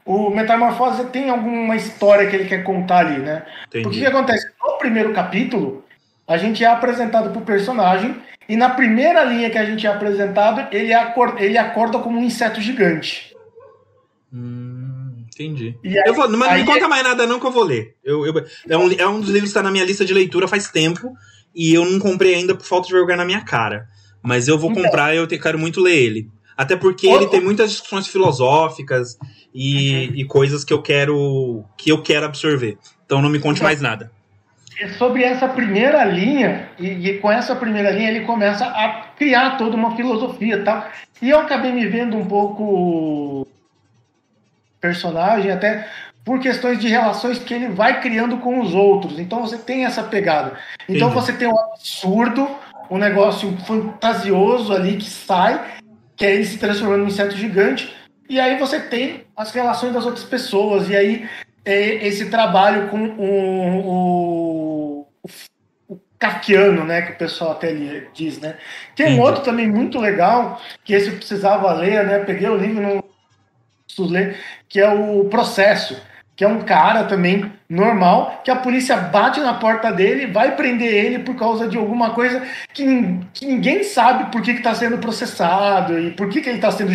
O Metamorfose tem alguma história que ele quer contar ali, né? Entendi. O que, acontece? No primeiro capítulo, a gente é apresentado pro personagem, e na primeira linha que a gente é apresentado, ele acorda, ele acorda como um inseto gigante. Hum, entendi. Aí- eu vou, mas não conta mais nada não que eu vou ler. Eu, eu- é, um, é um dos livros que está na minha lista de leitura faz tempo e eu não comprei ainda por falta de vergonha na minha cara. Mas eu vou Então. comprar e eu te- quero muito ler ele. Até porque ele tem muitas discussões filosóficas e, e coisas que eu quero que eu quero absorver. Então não me conte Então. mais nada. É sobre essa primeira linha, e, e com essa primeira linha ele começa a criar toda uma filosofia e tal. E eu acabei me vendo um pouco personagem, até por questões de relações que ele vai criando com os outros. Então você tem essa pegada. Então Entendi. você tem um absurdo, um negócio fantasioso ali que sai, que é ele se transformando num inseto gigante. E aí você tem as relações das outras pessoas. E aí é esse trabalho com o, o, o kafkiano, né, que o pessoal até ali diz, né. Tem um outro também muito legal, que esse eu precisava ler, né, peguei o livro não preciso ler, que é o Processo, que é um cara também normal, que a polícia bate na porta dele, vai prender ele por causa de alguma coisa que, que ninguém sabe por que está sendo processado e por que, que ele está sendo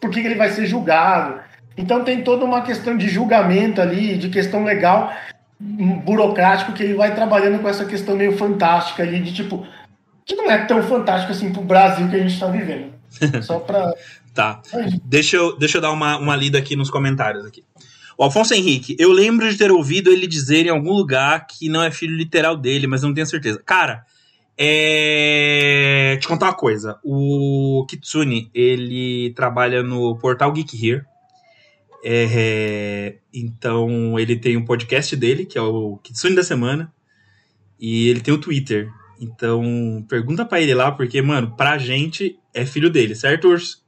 por que, que ele vai ser julgado. Então tem toda uma questão de julgamento ali, de questão legal, um burocrático, que ele vai trabalhando com essa questão meio fantástica ali, de tipo, que não é tão fantástico assim pro Brasil que a gente está vivendo. Só pra. Tá. Deixa eu, deixa eu dar uma, uma lida aqui nos comentários aqui. O Alfonso Henrique, eu lembro de ter ouvido ele dizer em algum lugar que não é filho literal dele, mas não tenho certeza. Cara, é... te contar uma coisa. O Kitsune, ele trabalha no portal Geek Here. É, Então, ele tem um podcast dele, que é o Kitsune da Semana. E ele tem o Twitter. Então, pergunta pra ele lá, porque, mano, pra gente é filho dele, certo, Urso?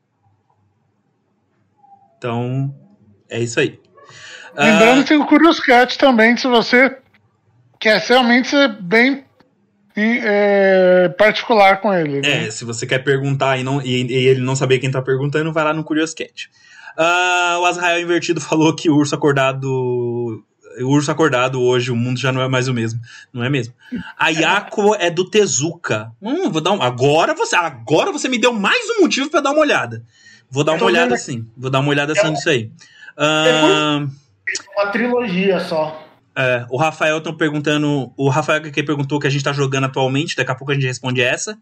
Então, é isso aí. Lembrando Ah, que tem o Curious Cat também, se você quer realmente ser bem em- é, particular com ele. né? é, se você quer perguntar e, não, e, e ele não saber quem tá perguntando, vai lá no Curious Cat. Ah, o Azrael Invertido falou que o urso acordado. O urso acordado hoje, o mundo já não é mais o mesmo. Não é mesmo? A Yako é do Tezuka. Hum, vou dar um, agora você agora você me deu mais um motivo pra dar uma olhada. Vou dar uma olhada assim. Vou dar uma olhada assim nisso aí. Ah, Uma trilogia só. É, o Rafael tá perguntando. O Rafael que perguntou o que a gente tá jogando atualmente, daqui a pouco a gente responde essa.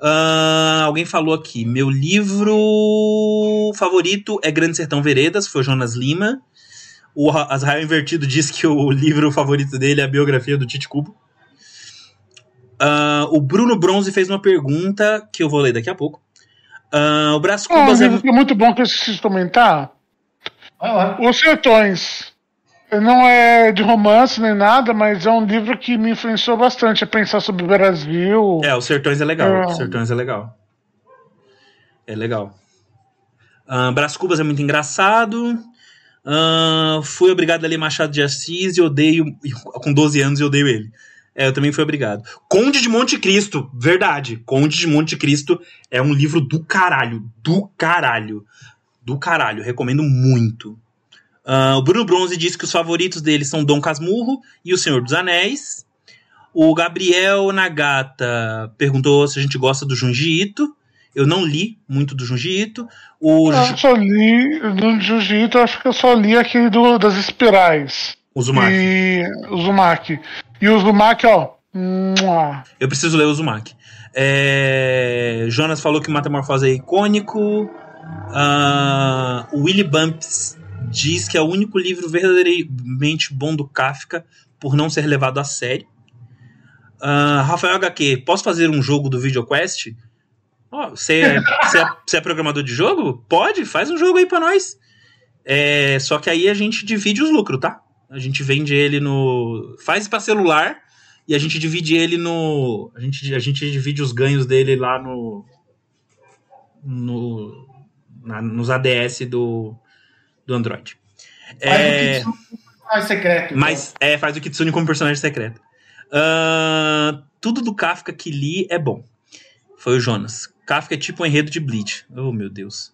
Ah, alguém falou aqui: meu livro favorito é Grande Sertão Veredas, foi o Jonas Lima. O Ra- Azrael Invertido disse que o livro favorito dele é a biografia do Tite Cubo. Ah, o Bruno Bronze fez uma pergunta que eu vou ler daqui a pouco. Ah, o Brás um Cubas é. livro que é muito bom que eu esqueci de comentar. Vai lá. Os Sertões. Não é de romance nem nada, mas é um livro que me influenciou bastante a pensar sobre o Brasil. É, os Sertões é legal. É. Os Sertões é legal. É legal. Uh, Brás Cubas é muito engraçado. Ah, fui obrigado a ler Machado de Assis e odeio. Com 12 anos e odeio ele. É, eu também fui obrigado. Conde de Monte Cristo, verdade. Conde de Monte Cristo é um livro do caralho. Do caralho. Do caralho. Recomendo muito. Ah, o Bruno Bronze disse que os favoritos dele são Dom Casmurro e O Senhor dos Anéis. O Gabriel Nagata perguntou se a gente gosta do Junji Ito. Eu não li muito do Junji Ito. O, Eu Ju- só li, no Jiu-Jitsu, eu acho que eu só li aquele do, das espirais. o Uzumaki. E o Uzumaki. E o Uzumaki, ó. Eu preciso ler o Uzumaki. É, Jonas falou que o Metamorfose é icônico. Ah, o Willy Bumps diz que é o único livro verdadeiramente bom do Kafka por não ser levado a sério. Ah, Rafael HQ, posso fazer um jogo do VideoQuest? Ó, Você é, é- é programador de jogo? Pode, faz um jogo aí pra nós. É, só que aí a gente divide os lucros, tá? A gente vende ele no. Faz pra celular e a gente divide ele no. A gente, a gente divide os ganhos dele lá no. no na- nos ADS do, do Android. Faz É, o Kitsune mais secreto. então. mas é, faz o Kitsune como personagem secreto. Ahn, tudo do Kafka que li é bom. Foi o Jonas. Kafka é tipo um enredo de Bleach. Oh, meu Deus.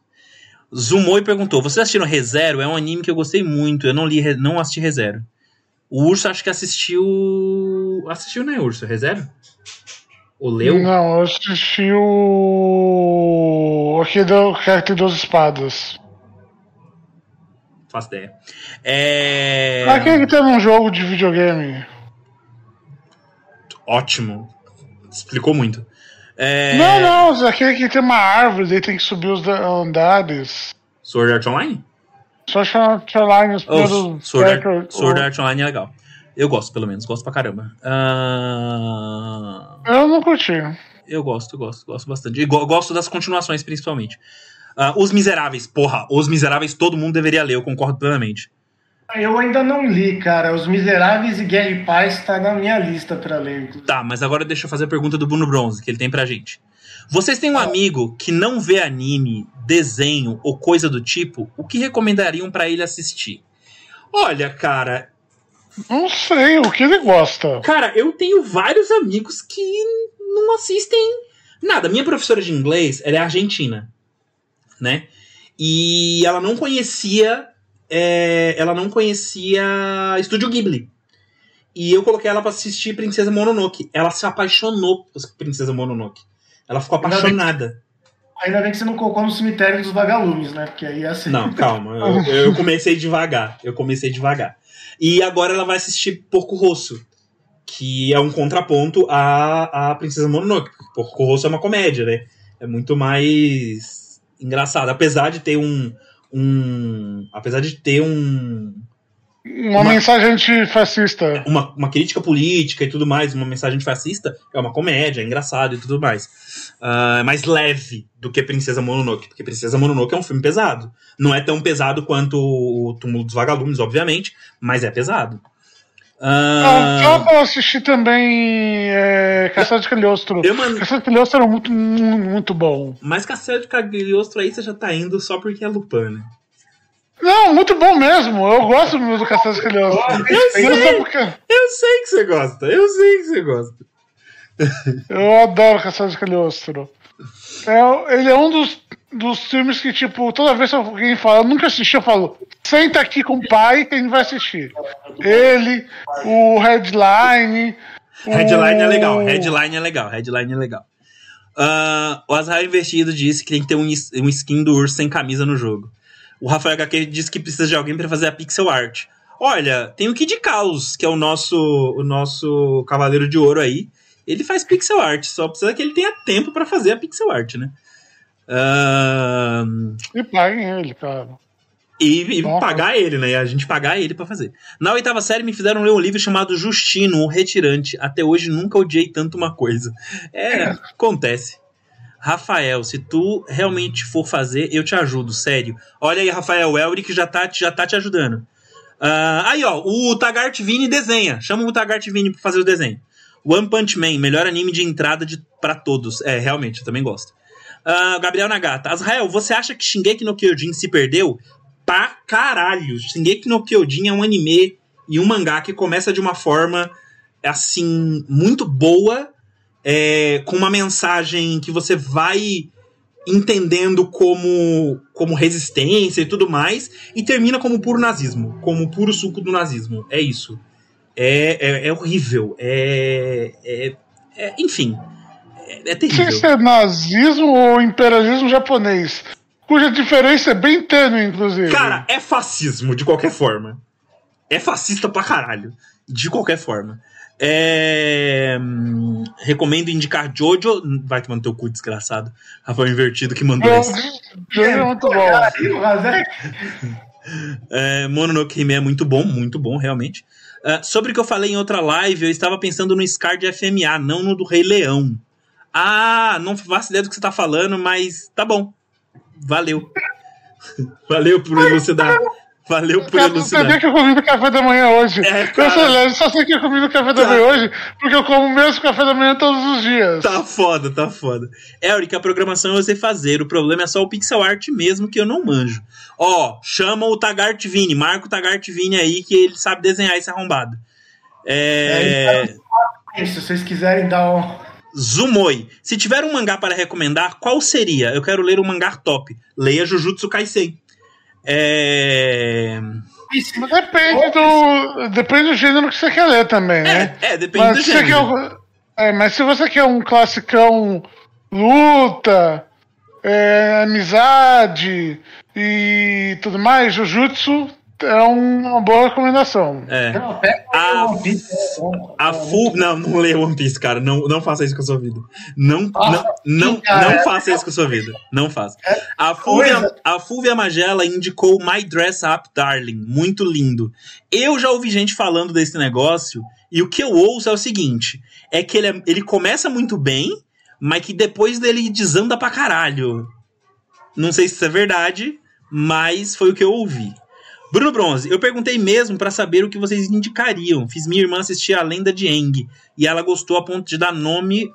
Zoomou e perguntou: Vocês assistiram ReZero? É um anime que eu gostei muito. Eu não li, não assisti ReZero. O Urso acho que assistiu. Assistiu, né, Urso? ReZero? Ou leu? Não, eu assisti o. Aquele do cara que tem duas espadas. Faço ideia. É. Aquele que tem num jogo de videogame. Ótimo. Explicou muito. É... Não, não, aquele que tem uma árvore, daí tem que subir os da- andares. Sword Art Online? Só chamar Caroline os Oh. Sword, Art, Sword Art Online é legal. Eu gosto, pelo menos. Gosto pra caramba. Ah, Eu não curti. eu gosto, gosto, gosto bastante. E go- gosto das continuações, principalmente. Ah, Os Miseráveis, porra. Os Miseráveis todo mundo deveria ler, eu concordo plenamente. Eu ainda não li, cara. Os Miseráveis e Guerra e Paz tá na minha lista pra ler. inclusive. Tá, mas agora deixa eu fazer a pergunta do Bruno Bronze, que ele tem pra gente. Vocês têm um amigo que não vê anime, desenho ou coisa do tipo, o que recomendariam pra ele assistir? Olha, cara, Não sei o que ele gosta. Cara, eu tenho vários amigos que não assistem nada. Minha professora de inglês, ela é argentina, né? E ela não conhecia, é, ela não conhecia Estúdio Ghibli. E eu coloquei ela pra assistir Princesa Mononoke. Ela se apaixonou por Princesa Mononoke. Ela ficou apaixonada. Ainda bem que você não colocou no cemitério dos vagalumes, né? Porque aí ia ser. Não, calma. Eu, eu comecei devagar. Eu comecei devagar. E agora ela vai assistir Porco Rosso, que é um contraponto à, à Princesa Mononoke. Porco Rosso é uma comédia, né? É muito mais engraçado. Apesar de ter um. um apesar de ter um, Uma, Uma- mensagem antifascista. uma, uma crítica política e tudo mais, uma mensagem fascista, é uma comédia, é engraçado e tudo mais. É mais leve do que Princesa Mononoke, porque Princesa Mononoke é um filme pesado. Não é tão pesado quanto o Túmulo dos Vagalumes, obviamente, mas é pesado. Ah, Ah, só pra assistir também é, Castelo de Cagliostro. eu Castelo de Cagliostro era muito, muito, muito bom. mas Castelo de Cagliostro aí você já tá indo só porque é Lupin, né? Não, muito bom mesmo. Eu gosto mesmo do Castelo de Cagliostro. Eu sei. Eu, sei que você gosta, eu sei que você gosta. eu adoro Castelo de Cagliostro. É, ele é um dos, dos filmes que, tipo, toda vez que alguém fala, eu nunca assisti, eu falo, senta aqui com o pai que a gente vai assistir. Ele, o Headline. o- Headline é legal, headline é legal, headline é legal. Ah, o Azrael Investido disse que tem que ter um, um skin do urso sem camisa no jogo. O Rafael HQ disse que precisa de alguém pra fazer a pixel art. Olha, tem o Kid Caos, que é o nosso, o nosso Cavaleiro de Ouro aí. Ele faz pixel art, só precisa que ele tenha tempo pra fazer a pixel art, né? Ah, E paguem ele, cara. e, e pagar ele, né? A gente pagar ele pra fazer. Na oitava série me fizeram ler um livro chamado Justino, o Retirante. Até hoje nunca odiei tanto uma coisa. É, acontece. Rafael, se tu realmente for fazer, eu te ajudo, sério. Olha aí, Rafael, Elric já tá, já tá te ajudando. Ah, aí, ó, o Tagart Vini desenha. Chama o Tagart Vini pra fazer o desenho. One Punch Man, melhor anime de entrada de, pra todos. É, realmente, eu também gosto. Ah, Gabriel Nagata. Azrael, você acha que Shingeki no Kyojin se perdeu? Pra caralho. Shingeki no Kyojin é um anime e um mangá que começa de uma forma, assim, muito boa, é, com uma mensagem que você vai entendendo como, como resistência e tudo mais, e termina como puro nazismo, como puro suco do nazismo. É isso. É, é, é horrível. É, é, é- enfim. É, é Não sei terrível. se é nazismo ou imperialismo japonês. Cuja diferença é bem tênue, inclusive. Cara, é fascismo, de qualquer forma. É fascista pra caralho. De qualquer forma. É, hum, Recomendo indicar Jojo. Vai tomar no teu cu, desgraçado. Rafael Invertido que mandou Jogo esse. jogo é muito bom. É, Mononoke Hime é muito bom, muito bom, realmente. É, sobre o que eu falei em outra live, eu estava pensando no Scar de FMA, não no do Rei Leão. Ah, não faço ideia do que você tá falando, mas tá bom. Valeu. Valeu por elucidar. Valeu por não elucidar. sabia que eu comi no café da manhã hoje. É, eu cara. só, eu só sei que eu comi no café da Tá. manhã hoje, porque eu como o mesmo café da manhã todos os dias. Tá foda, tá foda. Eric, a programação é você fazer. O problema é só o pixel art mesmo que eu não manjo. Ó, chama o Tagart Vini, marca o Tagart Vini aí que ele sabe desenhar esse arrombado. É. Se vocês quiserem dar um. Zumoi. Se tiver um mangá para recomendar, qual seria? Eu quero ler um mangá top. Leia Jujutsu Kaisen. É. Mas Depende do, depende do gênero que você quer ler também, né? É, é depende Mas do se, você quer, gênero. um- é, mas se você quer um classicão luta, é, amizade e tudo mais, Jujutsu é um- uma boa recomendação. É. Não, A- One Piece, é bom. A full. Não, não leia One Piece, cara. Não, não faça isso com a sua vida. Não, Nossa, não, não, cara. não faça isso com a sua vida. Não faça. A Fúvia, coisa. a Fúvia Magela indicou My Dress Up Darling. Muito lindo. Eu já ouvi gente falando desse negócio. E o que eu ouço é o seguinte: é que ele, é- ele começa muito bem, mas que depois dele desanda pra caralho. Não sei se isso é verdade, mas foi o que eu ouvi. Bruno Bronze, eu perguntei mesmo pra saber o que vocês indicariam. Fiz minha irmã assistir a lenda de Eng e ela gostou a ponto de dar nome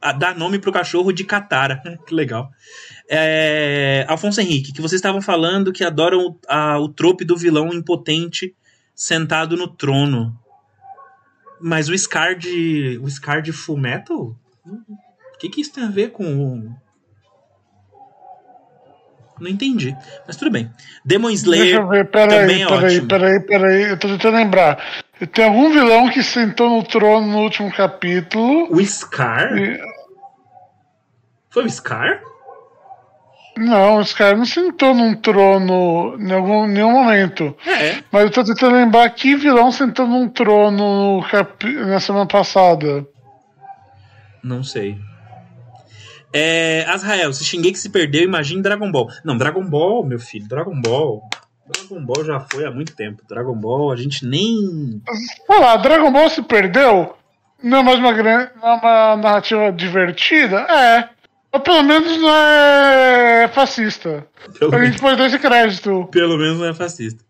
a dar nome pro cachorro de Katara. que legal. É, Afonso Henrique, que vocês estavam falando que adoram o, a- o trope do vilão impotente sentado no trono. Mas o Scar de. O Scar de Full Metal? O que, que isso tem a ver com. O- Não entendi. Mas tudo bem. Demon Deixa Slayer eu ver, peraí, também é peraí, ótimo. peraí, peraí, eu tô tentando lembrar. Tem algum vilão que sentou no trono no último capítulo. O Scar? e- Foi o Scar? Não, esse cara não sentou num trono em algum, nenhum momento. É. Mas eu tô tentando lembrar que vilão sentou num trono no capi- na semana passada. Não sei. É, Azrael, se Shingeki se perdeu, imagine Dragon Ball. Não, Dragon Ball, meu filho, Dragon Ball. Dragon Ball já foi há muito tempo. Dragon Ball, a gente nem. Olha lá, Dragon Ball se perdeu? Não é mais uma, gran- não é uma narrativa divertida? É. Mas pelo menos não é fascista. Pelo, A gente pode dar esse crédito. pelo menos não é fascista.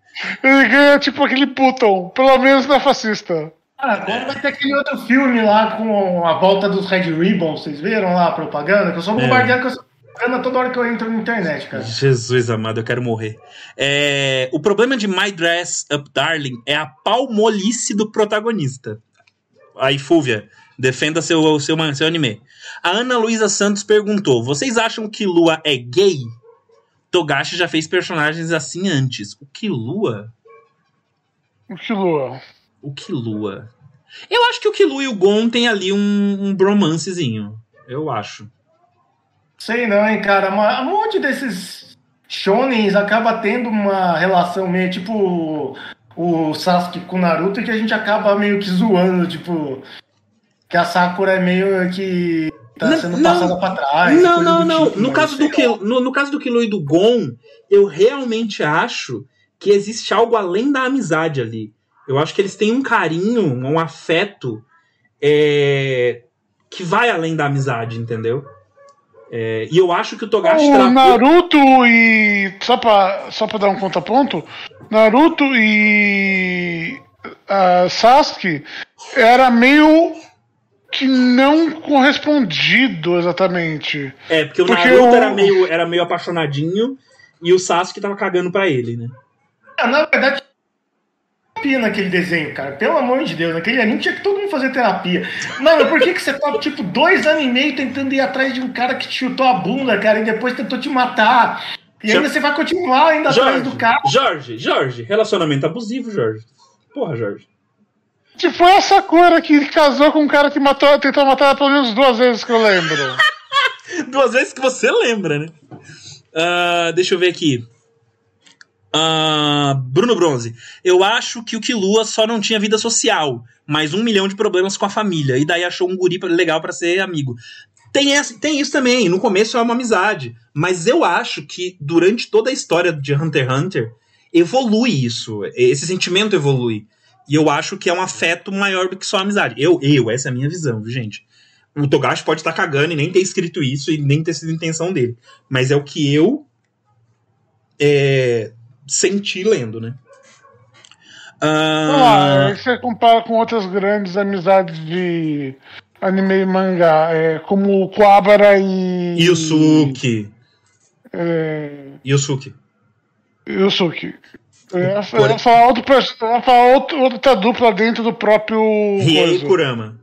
Ele ganha tipo aquele Puton. Pelo menos não é fascista. Cara, agora vai ter aquele outro filme lá com a volta dos Red Ribbon. Vocês viram lá a propaganda? Que eu sou É. bombardeado com essa propaganda toda hora que eu entro na internet, cara. Jesus amado, eu quero morrer. É, o problema de My Dress Up Darling é a palmolice do protagonista. Aí, Fúvia, defenda seu, seu, seu anime. A Ana Luísa Santos perguntou: Vocês acham que Lua é gay? Togashi já fez personagens assim antes. O que Lua? O que Lua? O que Lua? Eu acho que o Killua e o Gon tem ali um, um bromancezinho. Eu acho. Sei não, hein, cara. Um monte desses shonens acaba tendo uma relação meio tipo o Sasuke com o Naruto que a gente acaba meio que zoando, tipo. Que a Sakura é meio que tá Não, sendo passada pra trás. Não, não, não. tipo, No caso, do lá. no, no caso do Kilo e do Gon, eu realmente acho que existe algo além da amizade ali. Eu acho que eles têm um carinho, um afeto é, que vai além da amizade, entendeu? É, e eu acho que o Togashi O. Naruto e. Só pra, só pra dar um contraponto: Naruto e. ah, Sasuke era meio que não correspondido exatamente. É, porque o Porque Naruto o- era, meio, era meio apaixonadinho e o Sasuke tava cagando pra ele, né? Ah, Na verdade, terapia naquele desenho, cara. Pelo amor de Deus, naquele anime tinha que todo mundo fazer terapia. Mano, por que, que você tá, tipo, dois anos e meio tentando ir atrás de um cara que te chutou a bunda, cara, e depois tentou te matar? E ainda você vai continuar ainda atrás do cara. Jorge, Jorge, relacionamento abusivo, Jorge. Porra, Jorge. Se foi a Sakura que casou com um cara que matou, tentou matar ela pelo menos duas vezes que eu lembro. Duas vezes que você lembra, né? Ah, deixa eu ver aqui. Ah, Bruno Bronze. Eu acho que o Kilua só não tinha vida social, mas um milhão de problemas com a família. E daí achou um guri legal pra ser amigo. Tem, essa, tem isso também. No começo é uma amizade. Mas eu acho que durante toda a história de Hunter x Hunter, evolui isso. Esse sentimento evolui. E eu acho que é um afeto maior do que só amizade. Eu, eu, essa é a minha visão, viu, gente? O Togashi pode estar cagando e nem ter escrito isso e nem ter sido a intenção dele. Mas é o que eu é, sentir lendo, né? Ah, você compara com outras grandes amizades de anime e mangá, é, como Kuwabara e. Yusuke. É, Yusuke. Yusuke. É, Por- eu ia falar outro, outra dupla dentro do próprio. Riei. Kurama.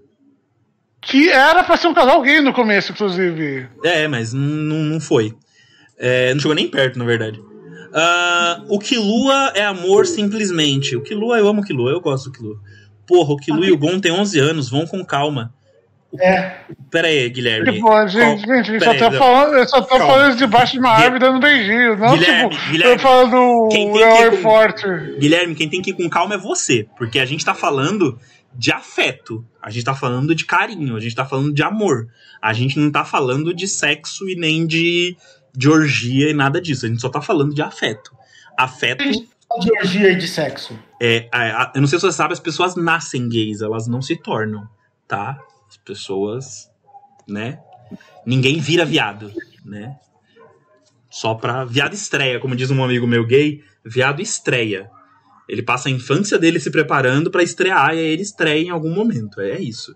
Que era pra ser um casal gay no começo, inclusive. É, mas não, não foi. É, não chegou nem perto, na verdade. Ah, o Killua é amor simplesmente. O Killua, eu amo o Killua, eu gosto do Killua. Porra, o Killua e o Gon têm 11 anos, vão com calma. É. Pera aí, Guilherme. Tipo, a gente, Qual- gente, só aí, tá não. falando, eu só tô Calma. falando isso debaixo de uma árvore dando beijinho, não Guilherme, tipo, Guilherme, eu falando quem tem que ir com- forte. Guilherme, quem tem que ir com calma é você, porque a gente tá falando de afeto, a gente tá falando de carinho, a gente tá falando de amor. A gente não tá falando de sexo e nem de, de orgia e nada disso, a gente só tá falando de afeto. Afeto De orgia e de sexo. é. a- a- eu não sei se você sabe, as pessoas nascem gays, elas não se tornam, tá? As pessoas, né? Ninguém vira viado, né? Só pra. Viado estreia, como diz um amigo meu gay, viado estreia. Ele passa a infância dele se preparando pra estrear e aí ele estreia em algum momento. É isso.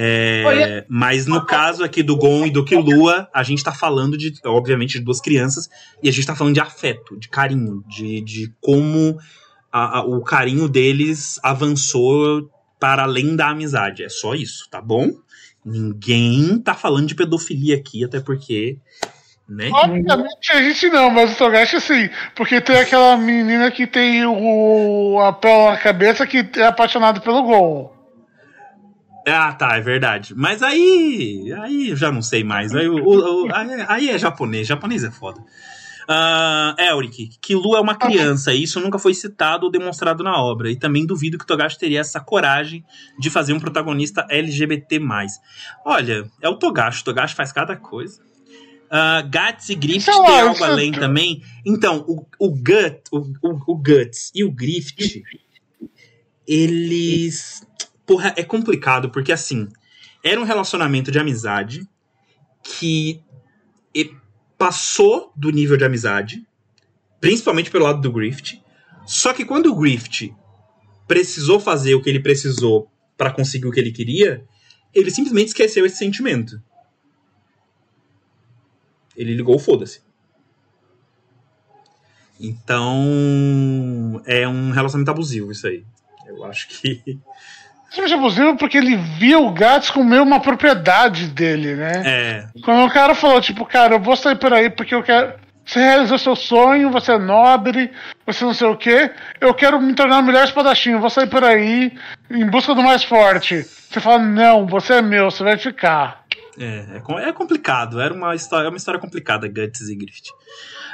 É, mas no caso aqui do Gon e do Killua, a gente tá falando de, obviamente, de duas crianças e a gente tá falando de afeto, de carinho, de, de como a- a- o carinho deles avançou para além da amizade. É só isso, tá bom? Ninguém tá falando de pedofilia aqui, até porque. Né? Obviamente a gente não, mas o Togashi sim. Porque tem aquela menina que tem o, a pérola na cabeça que é apaixonada pelo Gon. Ah, tá, é verdade. Mas aí. Aí eu já não sei mais. Aí, o- o- aí- é japonês. Japonês é foda. Ah, Elric, Kilu é uma criança, e isso nunca foi citado ou demonstrado na obra. E também duvido que Togashi teria essa coragem de fazer um protagonista LGBT. Olha, é o Togashi. O Togashi faz cada coisa. Ah, Guts e Grift lá, tem algo isso- além também. Então, o, o, Gut, o, o, o Guts e o Grift, eles. Porra, é complicado, porque assim, era um relacionamento de amizade que passou do nível de amizade, principalmente pelo lado do Grift. Só que quando o Grift precisou fazer o que ele precisou pra conseguir o que ele queria, ele simplesmente esqueceu esse sentimento. Ele ligou, foda-se. Então, é um relacionamento abusivo isso aí. Eu acho que. Simplesmente abusivo porque ele via o Gats como meio uma propriedade dele, né? É, Quando o cara falou, tipo, cara, eu vou sair por aí porque eu quero. Você realizou seu sonho, você é nobre, você não sei o quê. Eu quero me tornar o melhor espadachim, eu vou sair por aí em busca do mais forte. Você fala, não, você é meu, você vai ficar. É, é, é complicado. Era uma história, é uma história complicada, Guts e Grift.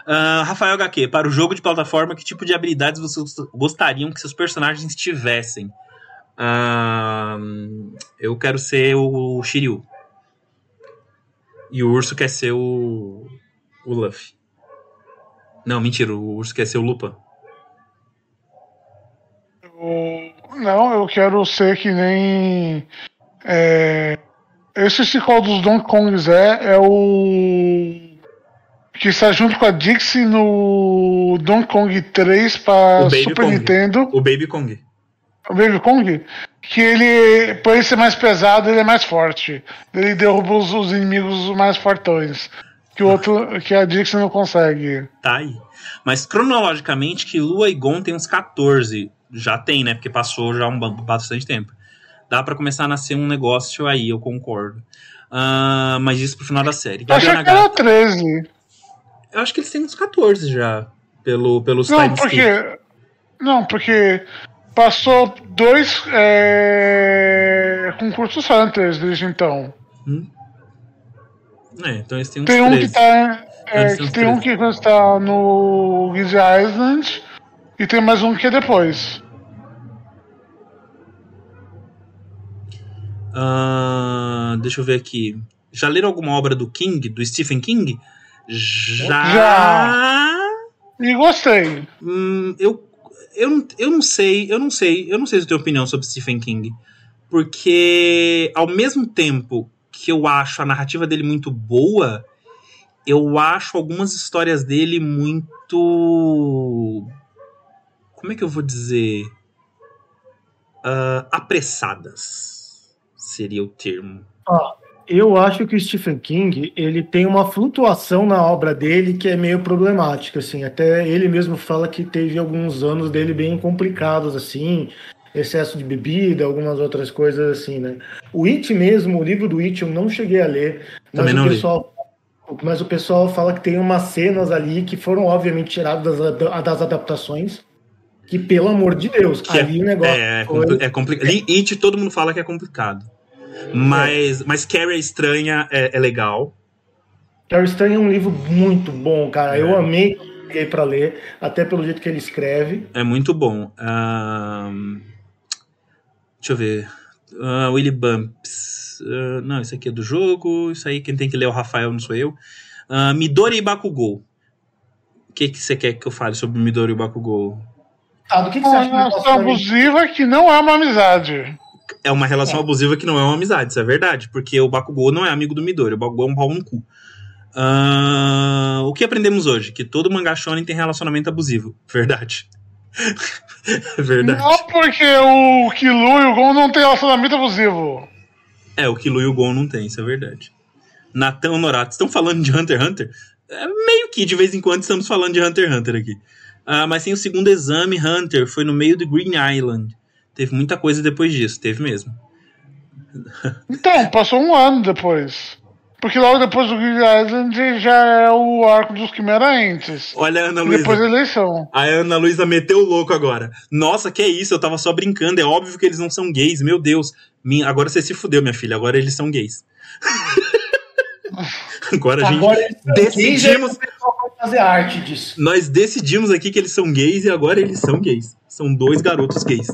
Ah, Rafael HQ, para o jogo de plataforma, que tipo de habilidades vocês gostariam que seus personagens tivessem? Ah, eu quero ser o Shiryu. E o urso quer ser o. o Luffy. Não, mentira, o urso quer ser o. Eu- Não, eu quero ser que nem. É... Esse se qual dos Donkey Kongs é, é o. Que está junto com a Dixie no Donkey Kong 3 para Super Kong. Nintendo. O Baby Kong. O Baby Kong, que ele, por ele ser mais pesado, ele é mais forte. Ele derruba os, os inimigos mais fortões. Que o outro, que a Dixie não consegue. Tá aí. Mas cronologicamente, que Lua e Gon tem uns 14. Já tem, né? Porque passou já um ba- bastante tempo. Dá pra começar a nascer um negócio aí, eu concordo. Ah, mas isso pro final da série. Eu achei Gabriel que era Nagata. 13. Eu acho que eles têm uns 14 já. Pelo, pelos Não, porque. Não, porque passou dois é, concursos Hunters desde então. É, então eles têm Tem um 13. que tá. é, que tem um 13. que está no Gizzy Island e tem mais um que é depois. Ah, deixa eu ver aqui. Já leram alguma obra do King, do Stephen King? Já. Já. E gostei. Hum, eu, eu, não- eu não sei, eu não sei, eu não sei se eu tenho opinião sobre Stephen King. Porque ao mesmo tempo que eu acho a narrativa dele muito boa, eu acho algumas histórias dele muito. Como é que eu vou dizer? Uh, apressadas seria o termo. Ah, eu acho que o Stephen King ele tem uma flutuação na obra dele que é meio problemática, assim. Até ele mesmo fala que teve alguns anos dele bem complicados, assim, excesso de bebida, algumas outras coisas assim, né? O It mesmo, o livro do It eu não cheguei a ler, mas Também não o li. pessoal mas o pessoal fala que tem umas cenas ali que foram obviamente tiradas das, das adaptações. Que pelo amor de Deus, Que ali o negócio É, é, foi- é complicado. It todo mundo fala que é complicado. Mas, mas Carrie Estranha é, é legal. Carrie Stone é um livro muito bom, cara. É. Eu amei peguei para ler, até pelo jeito que ele escreve. É muito bom. Ahn, deixa eu ver. Ah, Willy Bumps. Ah, não, isso aqui é do jogo. Isso aí quem tem que ler é o Rafael, não sou eu. Ah, Midori e Bakugou. O que, que você quer que eu fale sobre Midori e Bakugou? Ah, do que, que você Uma acha do relação abusiva que não é uma amizade. É uma relação abusiva que não é uma amizade, isso é verdade. Porque o Bakugou não é amigo do Midori. O Bakugou é um pau no cu. Ah, o que aprendemos hoje? Que todo mangá shonen tem relacionamento abusivo. Verdade. verdade. Não porque o Kilo e o Gon não tem relacionamento abusivo. É, o Kilo e o Gon não tem, isso é verdade. Natan Norato, estão falando de Hunter x Hunter? É, meio que de vez em quando estamos falando de Hunter x Hunter aqui. Ah, mas tem o segundo exame Hunter, foi no meio do Green Island. Teve muita coisa depois disso, teve mesmo. Então, passou um ano depois. Porque logo depois do Green Island já é o arco dos Quimeraentes. Olha a Ana E depois da Luísa. eleição. A Ana Luísa meteu o louco agora. Nossa, que é isso? Eu tava só brincando. É óbvio que eles não são gays. Meu Deus. Minha- Agora você se fudeu, minha filha. Agora eles são gays. agora a gente. Agora decidimos- fazer arte disso. Nós decidimos aqui que eles são gays e agora eles são gays. São dois garotos gays.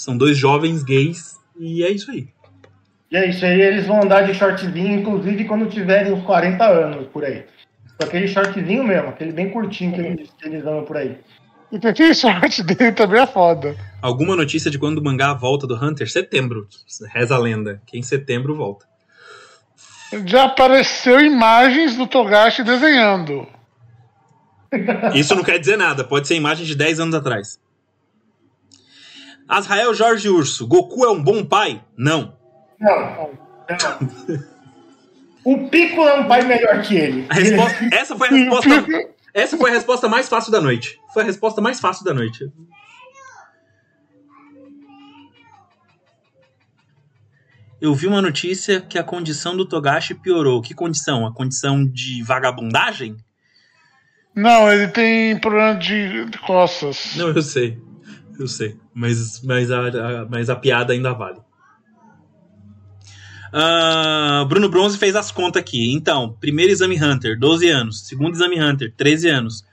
São dois jovens gays e é isso aí. E é isso aí, eles vão andar de shortzinho, inclusive quando tiverem uns 40 anos por aí. Com aquele shortzinho mesmo, aquele bem curtinho que eles, que eles andam por aí. E tem que sorte dele também é foda. Alguma notícia de quando o mangá volta do Hunter? Setembro. Reza a lenda. Que em setembro volta. Já apareceu imagens do Togashi desenhando. Isso não quer dizer nada. Pode ser imagem de 10 anos atrás. Azrael Jorge Urso. Goku é um bom pai? Não. Não, não. O Pico é um pai melhor que ele. A resposta- essa foi a resposta. Essa foi a resposta mais fácil da noite. Foi a resposta mais fácil da noite. Eu vi uma notícia que a condição do Togashi piorou. Que condição? A condição de vagabundagem? Não, ele tem problema de de costas. Não, eu sei. Eu sei. Mas, mas, a, a- mas a piada ainda vale. Ah, Bruno Bronze fez as contas aqui. Então, primeiro exame Hunter, 12 anos. Segundo exame Hunter, 13 anos.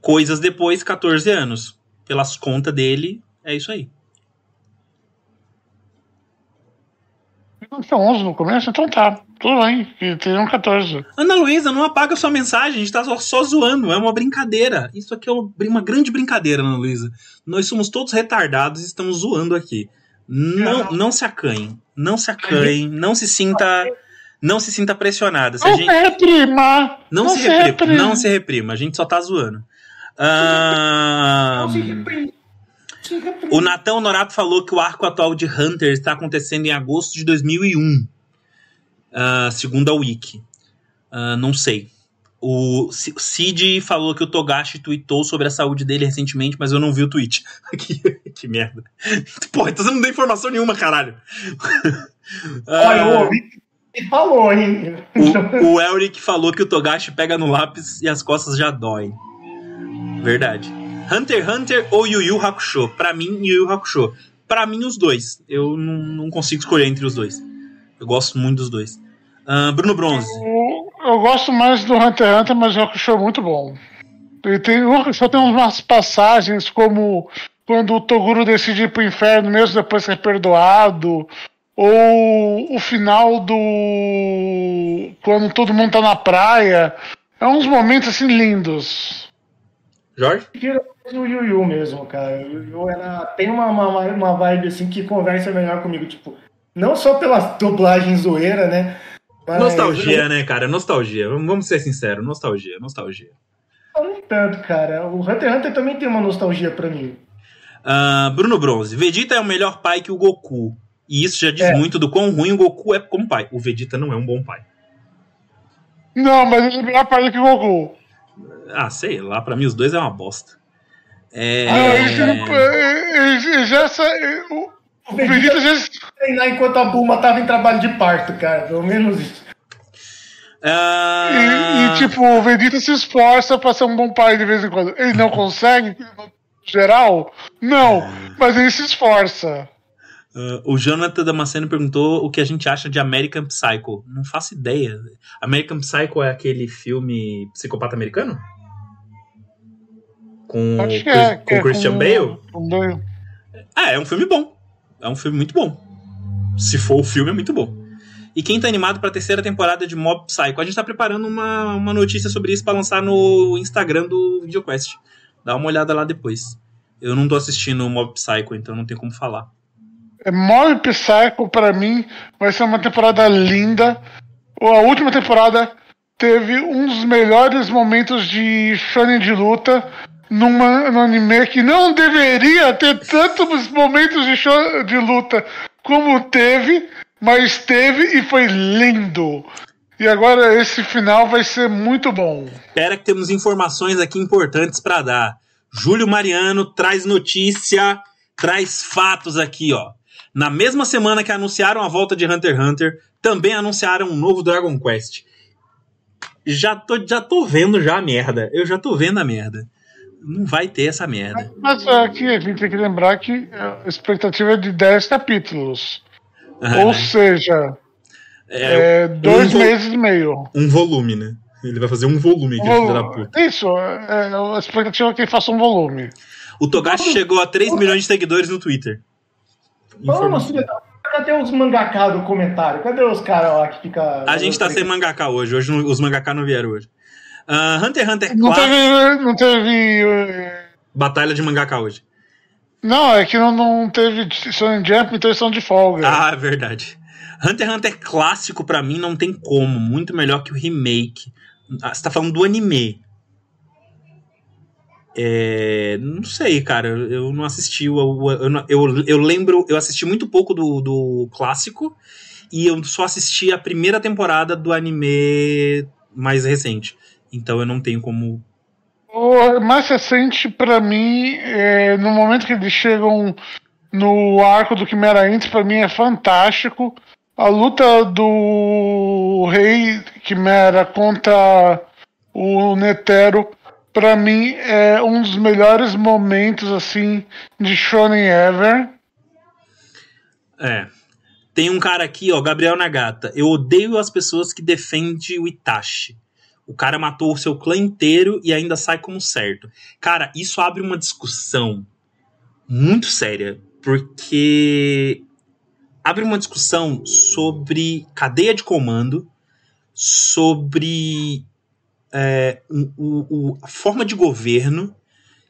Coisas depois, 14 anos. Pelas contas dele, é isso aí. Não tinha 11 no começo, então tá. Tudo bem, teriam 14. Ana Luísa, não apaga sua mensagem, a gente tá só, só zoando, é uma brincadeira. Isso aqui é uma, grande brincadeira, Ana Luísa. Nós somos todos retardados e estamos zoando aqui. Não, não se acanhem, não se acanhem, não se sinta, não se sinta pressionada. Se Não gente, se reprima! não, se reprima, não se reprima, a gente só tá zoando. Ah, Não se. Se reprime. o Natão Norato falou que o arco atual de Hunter está acontecendo em agosto de 2001, ah, segundo a Wiki. Ah, não sei. O Cid falou que o Togashi tweetou sobre a saúde dele recentemente, mas eu não vi o tweet. que, que merda. Porra, então você não deu informação nenhuma, caralho. Olha, eu Ah, ouvi e falou, hein? o, o Elric falou que o Togashi pega no lápis e as costas já doem. Verdade. Hunter x Hunter ou Yu Yu Hakusho? Pra mim, Yu Yu Hakusho. Pra mim, os dois. Eu não, não consigo escolher entre os dois. Eu gosto muito dos dois. Ah, Bruno Bronze. Eu, eu gosto mais do Hunter x Hunter, mas o Hakusho é muito bom. Ele tem, o Hakusho tem umas passagens como quando o Toguro decide ir pro inferno mesmo depois de ser perdoado. Ou o final do. quando todo mundo tá na praia. É uns momentos assim lindos. Jorge? o Yu Yu mesmo, cara. O Yu Yu era, tem uma, uma, uma vibe assim que conversa melhor comigo, tipo, não só pela dublagem zoeira, né? Mas Nostalgia, né, cara? Nostalgia. Vamos ser sinceros. Nostalgia, nostalgia. Não tanto, cara. O Hunter x Hunter também tem uma nostalgia pra mim. Ah, Bruno Bronze. Vegeta é o melhor pai que o Goku. E isso já diz É. muito do quão ruim o Goku é como pai. O Vegeta não é um bom pai. Não, mas ele é melhor pai que o Goku. Ah, sei lá, pra mim os dois é uma bosta. É. Ah, ele, não- ele- ele já sa- o, Vegeta já. treinar enquanto a Bulma tava em trabalho de parto, cara. Pelo menos isso. Ah, E, e, tipo, o Vegeta se esforça pra ser um bom pai de vez em quando. Ele não consegue, no geral? Não, mas ele se esforça. ah, o Jonathan Damasceno perguntou o que a gente acha de American Psycho. Não faço ideia. American Psycho é aquele filme psicopata americano? Com, Chris- é. com é Christian com- Bale? com Bale. Ah, é um filme bom. É um filme muito bom. Se for o filme, é muito bom. E quem tá animado pra terceira temporada de Mob Psycho? A gente tá preparando uma, uma notícia sobre isso pra lançar no Instagram do VideoQuest. Dá uma olhada lá depois. Eu não tô assistindo Mob Psycho, então não tem como falar. É, Mob Psycho, pra mim, vai ser uma temporada linda. A última temporada teve um dos melhores momentos de shonen de luta numa, no anime que não deveria ter tantos momentos de, show, de luta como teve, mas teve e foi lindo. E agora esse final vai ser muito bom. Espera que temos informações aqui importantes pra dar. Júlio Mariano traz notícia, traz fatos aqui, ó. Na mesma semana que anunciaram a volta de Hunter x Hunter, também anunciaram um novo Dragon Quest. Já tô, já tô vendo já a merda. Eu já tô vendo a merda. Não vai ter essa merda. Mas aqui a gente tem que lembrar que a expectativa é de 10 capítulos. Ou seja, É, é, dois um meses e meio. um volume, né? Ele vai fazer um volume, aquele filho da puta. Isso, é, a expectativa é que ele faça um volume. O Togashi chegou a 3 milhões de seguidores no Twitter. Vamos, filha da puta, cadê os mangaká do comentário? Cadê os caras lá que fica. A gente tá sem mangaká hoje. Hoje não- os mangaká não vieram hoje. Ah, Hunter x Hunter Não 4. teve. Não teve. é, Batalha de mangaká hoje. Não, é que não, não teve Shonen Jump, então são de folga. Ah, é verdade. Hunter x Hunter clássico, pra mim, não tem como. Muito melhor que o remake. Ah, Você tá falando do anime. É, não sei, cara. Eu não assisti. Eu, não- eu, eu lembro. Eu assisti muito pouco do, do clássico. E eu só assisti a primeira temporada do anime mais recente. Então eu não tenho como. O mais recente, pra mim, é, no momento que eles chegam no arco do Quimera Int, pra mim é fantástico. A luta do Rei Quimera contra o Netero, pra mim, é um dos melhores momentos, assim, de Shonen ever. É. Tem um cara aqui, ó, Gabriel Nagata. Eu odeio as pessoas que defendem o Itachi. O cara matou o seu clã inteiro e ainda sai como certo. Cara, isso abre uma discussão muito séria, porque abre uma discussão sobre cadeia de comando, sobre é, o- o- a forma de governo,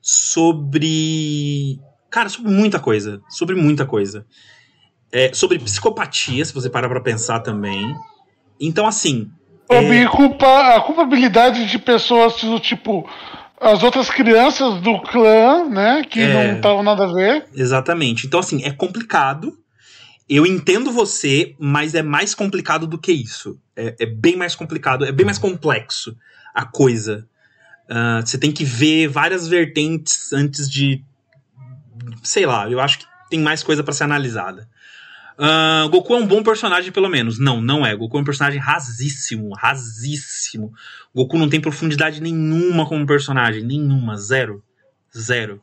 sobre. Cara, sobre muita coisa. Sobre muita coisa. É, sobre psicopatia, se você parar pra pensar também. Então, assim. Sobre culpa, a culpabilidade de pessoas do tipo. As outras crianças do clã, né? Que É. não estavam nada a ver. Exatamente. Então, assim, é complicado. Eu entendo você, mas é mais complicado do que isso. É, é bem mais complicado, é bem mais complexo a coisa. Ah, você tem que ver várias vertentes antes de. Sei lá, eu acho que tem mais coisa pra ser analisada. Ah, Goku é um bom personagem, pelo menos. Não, não é. Goku é um personagem rasíssimo, rasíssimo. Goku não tem profundidade nenhuma como personagem, nenhuma, zero. Zero.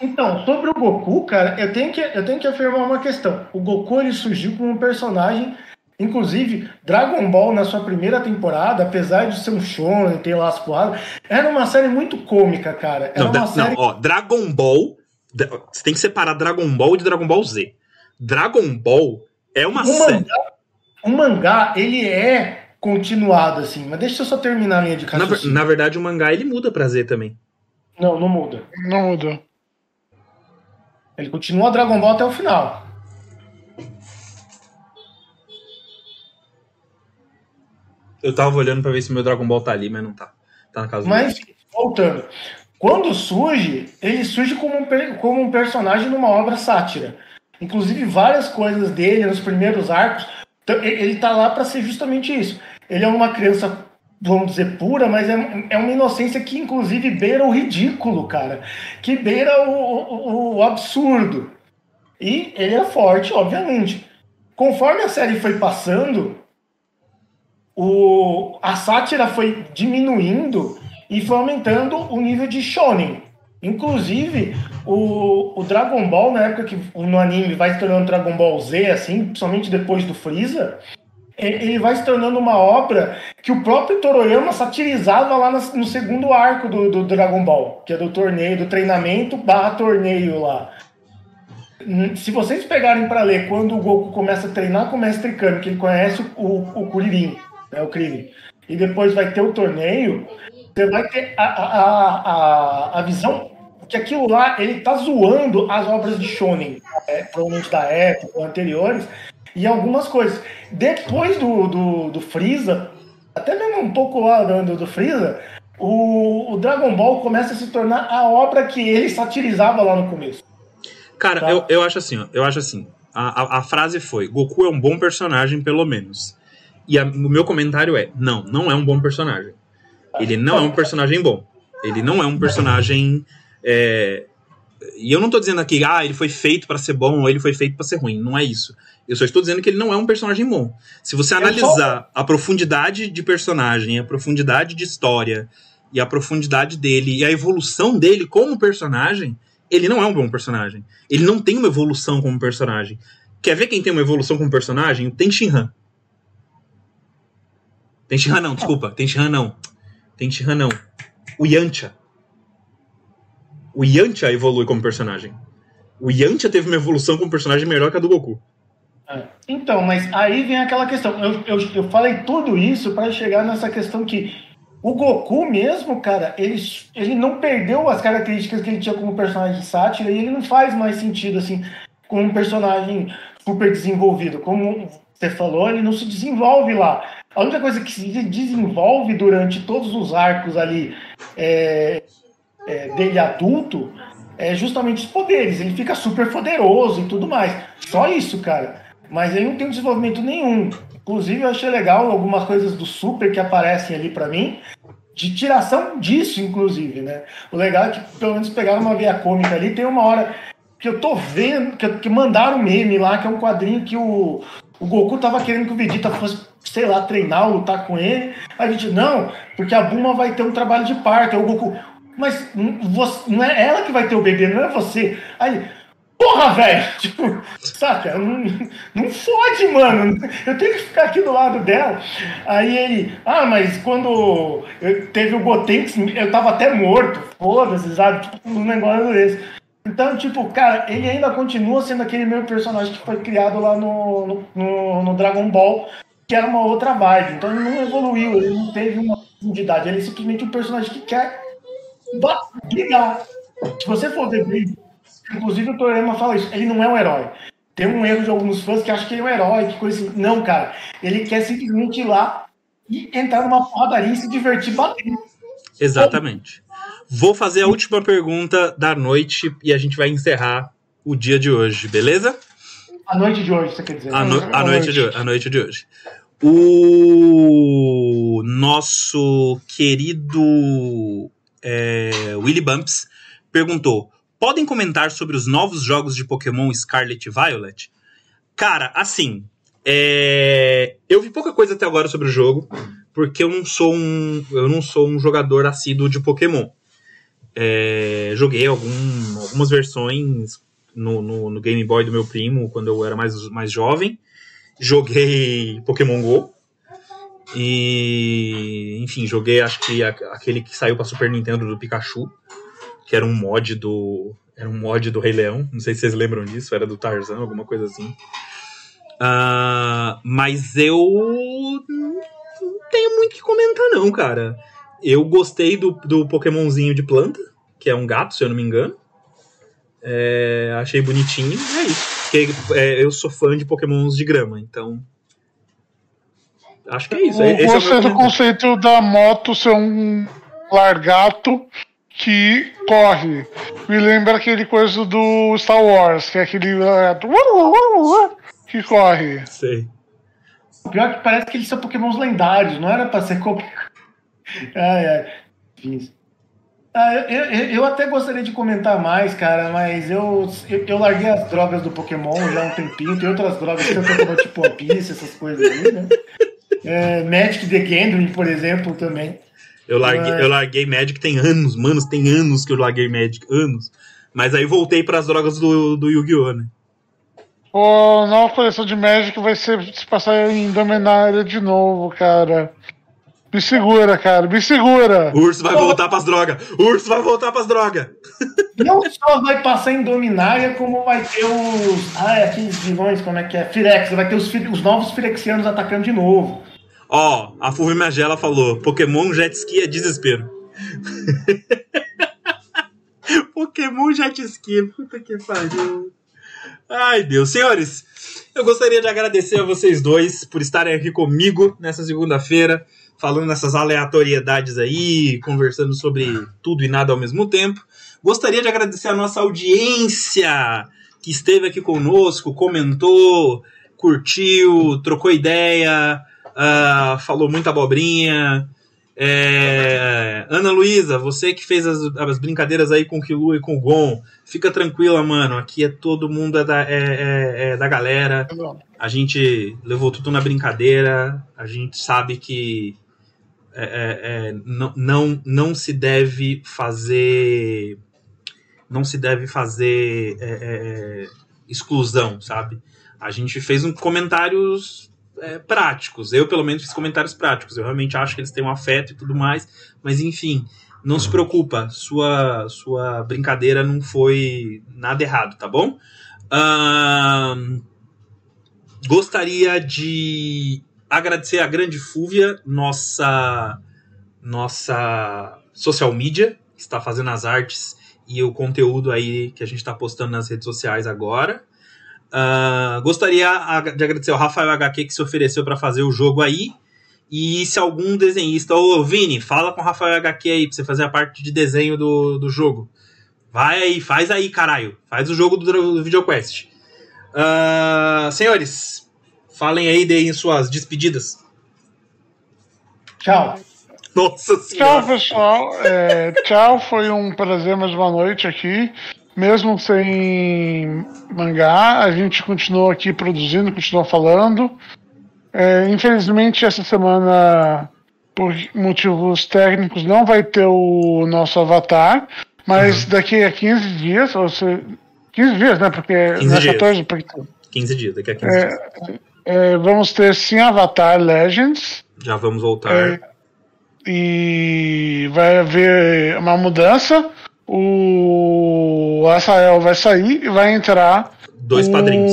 Então, sobre o Goku, cara, eu tenho que, eu tenho que afirmar uma questão. O Goku ele surgiu como um personagem, inclusive Dragon Ball na sua primeira temporada, apesar de ser um shonen, ter lá as porradas, era uma série muito cômica, cara. Era Não, uma série não, ó, Dragon Ball. Você tem que separar Dragon Ball de Dragon Ball Z. Dragon Ball é uma o série. mangá, o mangá, ele é continuado assim, mas deixa eu só terminar a linha de Na, raciocínio. na verdade, o mangá ele muda pra Z também. Não, não muda. Não mudou. Ele continua Dragon Ball até o final. Eu tava olhando pra ver se meu Dragon Ball tá ali, mas não tá. Tá na casa do Mas, voltando, quando surge, ele surge como um, como um personagem numa obra sátira. Inclusive, várias coisas dele nos primeiros arcos, t- ele tá lá para ser justamente isso. Ele é uma criança, vamos dizer, pura, mas é, é uma inocência que, inclusive, beira o ridículo, cara. Que beira o, o- o absurdo. E ele é forte, obviamente. Conforme a série foi passando, o, a sátira foi diminuindo e foi aumentando o nível de shonen. Inclusive, o, o Dragon Ball, na época que no anime vai se tornando Dragon Ball Z, assim, principalmente depois do Freeza, e- ele vai se tornando uma obra que o próprio Toroyama satirizava lá no segundo arco do, do Dragon Ball, que é do torneio, do treinamento barra torneio lá. Se vocês pegarem para ler quando o Goku começa a treinar com o Mestre Kami, que ele conhece o, o, o Kuririn, né, o Krillin, e depois vai ter o torneio, você vai ter a, a, a, a visão que aquilo lá, ele tá zoando as obras de Shonen, é, provavelmente da época, ou anteriores, e algumas coisas. Depois do, do, do Freeza, até mesmo um pouco lá do, do Freeza, o, o Dragon Ball começa a se tornar a obra que ele satirizava lá no começo. Cara, Tá. eu, eu acho assim, ó, eu acho assim. A, a, a frase foi: Goku é um bom personagem, pelo menos. E a- o meu comentário é: não, não é um bom personagem. Ele não é um personagem bom. Ele não é um personagem. É, E eu não tô dizendo aqui, ah, ele foi feito pra ser bom ou ele foi feito pra ser ruim. Não é isso. Eu só estou dizendo que ele não é um personagem bom. Se você Eu analisar a profundidade de personagem, a profundidade de história e a profundidade dele e a evolução dele como personagem, ele não é um bom personagem. Ele não tem uma evolução como personagem. Quer ver quem tem uma evolução como personagem? O Ten Shinhan. Ten Shinhan não, desculpa. Ten Shinhan não. Ten Shinhan não. O Yantia. O Yantia evolui como personagem. O Yantia teve uma evolução como personagem melhor que a do Goku. É. Então, mas aí vem aquela questão. Eu, eu, eu falei tudo isso para chegar nessa questão que o Goku mesmo, cara, ele, ele não perdeu as características que ele tinha como personagem sátira e ele não faz mais sentido, assim, como um personagem super desenvolvido. Como você falou, ele não se desenvolve lá. A única coisa que se desenvolve durante todos os arcos ali é, é, dele adulto é justamente os poderes. Ele fica super poderoso e tudo mais. Só isso, cara. Mas ele não tem desenvolvimento nenhum. Inclusive, eu achei legal algumas coisas do Super que aparecem ali pra mim, de tiração disso, inclusive, né? O legal é que pelo menos pegaram uma veia cômica ali. Tem uma hora que eu tô vendo, que, que mandaram um meme lá, que é um quadrinho que o, o Goku tava querendo que o Vegeta fosse, sei lá, treinar, lutar com ele. Aí a gente, não, porque a Buma vai ter um trabalho de parto. Aí o Goku, mas você- não é ela que vai ter o bebê, não é você. Aí, porra, velho! Tipo, saca? Não, não fode, mano. Eu tenho que ficar aqui do lado dela. Aí ele, ah, mas quando eu- teve o Gotenks, eu tava até morto. Foda-se, sabe? Tipo, um negócio desse. Então, tipo, cara, ele ainda continua sendo aquele mesmo personagem que foi criado lá no, no- no Dragon Ball, que era uma outra vibe. Então ele não evoluiu, ele não teve uma profundidade. Ele é simplesmente um personagem que quer Se você for ver bem, inclusive o Toriyama fala isso, ele não é um herói. Tem um erro de alguns fãs que acham que ele é um herói, que coisa assim. Não, cara. Ele quer simplesmente ir lá e entrar numa porradaria e se divertir batendo. Exatamente. Vou fazer a última pergunta da noite e a gente vai encerrar o dia de hoje, beleza? A noite de hoje, você quer dizer? A, no- Boa a noite noite. de, ho- a noite de hoje. O nosso querido é, Willy Bumps perguntou: podem comentar sobre os novos jogos de Pokémon Scarlet e Violet? Cara, assim, é, eu vi pouca coisa até agora sobre o jogo, porque eu não sou um, eu não sou um jogador assíduo de Pokémon. É, joguei algum- algumas versões no, no- no Game Boy do meu primo quando eu era mais, mais jovem. Joguei Pokémon Go. E, enfim, joguei acho que aquele que saiu pra Super Nintendo do Pikachu, que era um mod do. Era um mod do Rei Leão. Não sei se vocês lembram disso, era do Tarzan, alguma coisa assim. Ah, mas eu não tenho muito que comentar, não, cara. Eu gostei do, do Pokémonzinho de planta, que é um gato, se eu não me engano. É, achei bonitinho, é isso. Porque é, eu sou fã de Pokémons de grama, então. Acho que é isso. Eu Esse é o do comentário. conceito da moto ser um largato que corre. Me lembra aquele coisa do Star Wars, que é aquele largato que corre. Sei. O pior é que parece que eles são pokémons lendários, não era pra ser qualquer. Ai, ai. Ah, eu, eu, eu até gostaria de comentar mais, cara, mas eu, eu, eu larguei as drogas do Pokémon já há um tempinho. Tem outras drogas que eu tô tomando, tipo One Piece, essas coisas aí, né? É, Magic the Gathering, por exemplo, também. Eu larguei, É. eu larguei Magic tem anos, mano, tem anos que eu larguei Magic, anos. Mas aí voltei pras drogas do, do Yu-Gi-Oh, né? A nova coleção de Magic vai ser se passar em Dominária de novo, cara. Me segura, cara, me segura. O urso vai voltar pras drogas. O urso vai voltar pras drogas. Não só vai passar em Dominária, como vai ter os. Ai, aqueles vilões, como é que é? Firex, vai ter os, os novos Firexianos atacando de novo. Ó, a Fulvio Magela falou: Pokémon Jet Ski é desespero. Pokémon Jet Ski, puta que pariu. Ai, Deus. Senhores, eu gostaria de agradecer a vocês dois por estarem aqui comigo nessa segunda-feira, falando nessas aleatoriedades aí, conversando sobre tudo e nada ao mesmo tempo. Gostaria de agradecer a nossa audiência que esteve aqui conosco, comentou, curtiu, trocou ideia, ah, falou muita abobrinha. É, Ana Luísa, você que fez as, as brincadeiras aí com o Kilu e com o Gon, fica tranquila, mano. Aqui é todo mundo é da, é, é- é da galera. A gente levou tudo na brincadeira. A gente sabe que é, não, não, não se deve fazer. Não se deve fazer exclusão, sabe? A gente fez um comentários é, práticos. Eu, pelo menos, fiz comentários práticos. Eu realmente acho que eles têm um afeto e tudo mais. Mas, enfim, não se preocupa. Sua, sua brincadeira não foi nada errado, tá bom? Ahn, gostaria de agradecer a grande Fúvia, nossa, nossa social media, que está fazendo as artes e o conteúdo aí que a gente está postando nas redes sociais agora. Ah, gostaria de agradecer ao Rafael HQ que se ofereceu para fazer o jogo aí. E se algum desenhista, ô Vini, fala com o Rafael HQ aí pra você fazer a parte de desenho do, do jogo. Vai aí, faz aí, caralho. Faz o jogo do, do VideoQuest. Ah, senhores, falem aí, deem suas despedidas. Tchau. Nossa Tchau, senhora. pessoal. É, tchau, foi um prazer mais uma noite aqui. Mesmo sem mangá, a gente continuou aqui produzindo, continuou falando. É, infelizmente, essa semana, por motivos técnicos, não vai ter o nosso avatar. Mas daqui a 15 dias, ou seja, 15 dias, né? Porque 15 não é dias. 14, porque 15 dias, daqui a 15 É. dias. é, vamos ter sim Avatar Legends. Já vamos voltar. É, e vai haver uma mudança. O Asael vai sair e vai entrar Dois o- padrinhos.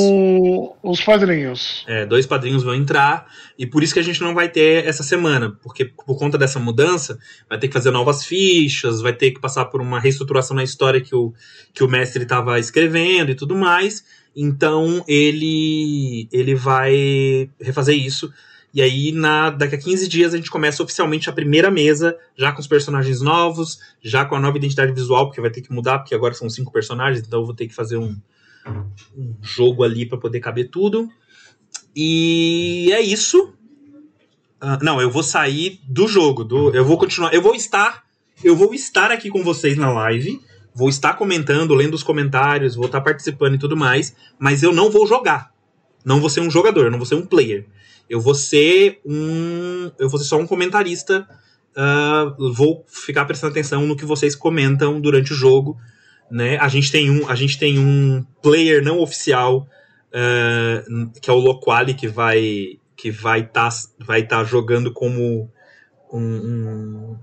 Os padrinhos. É, dois padrinhos vão entrar, e por isso que a gente não vai ter essa semana, porque por conta dessa mudança, vai ter que fazer novas fichas, vai ter que passar por uma reestruturação na história que o, que o mestre estava escrevendo e tudo mais. Então ele ele vai refazer isso. E aí, na, daqui a 15 dias, a gente começa oficialmente a primeira mesa, já com os personagens novos, já com a nova identidade visual, porque vai ter que mudar, porque agora são cinco personagens, então eu vou ter que fazer um, um jogo ali para poder caber tudo. E é isso. Ah, não, eu vou sair do jogo. Do, eu vou continuar. Eu vou estar. Eu vou estar aqui com vocês na live. Vou estar comentando, lendo os comentários, vou estar participando e tudo mais. Mas eu não vou jogar. Não vou ser um jogador, não vou ser um player. Eu vou ser um. Eu vou ser só um comentarista. ah, vou ficar prestando atenção no que vocês comentam durante o jogo. Né? A gente tem um, a gente tem um player não oficial eh, que é o Loquali que vai que vai estar vai tá jogando como um, um,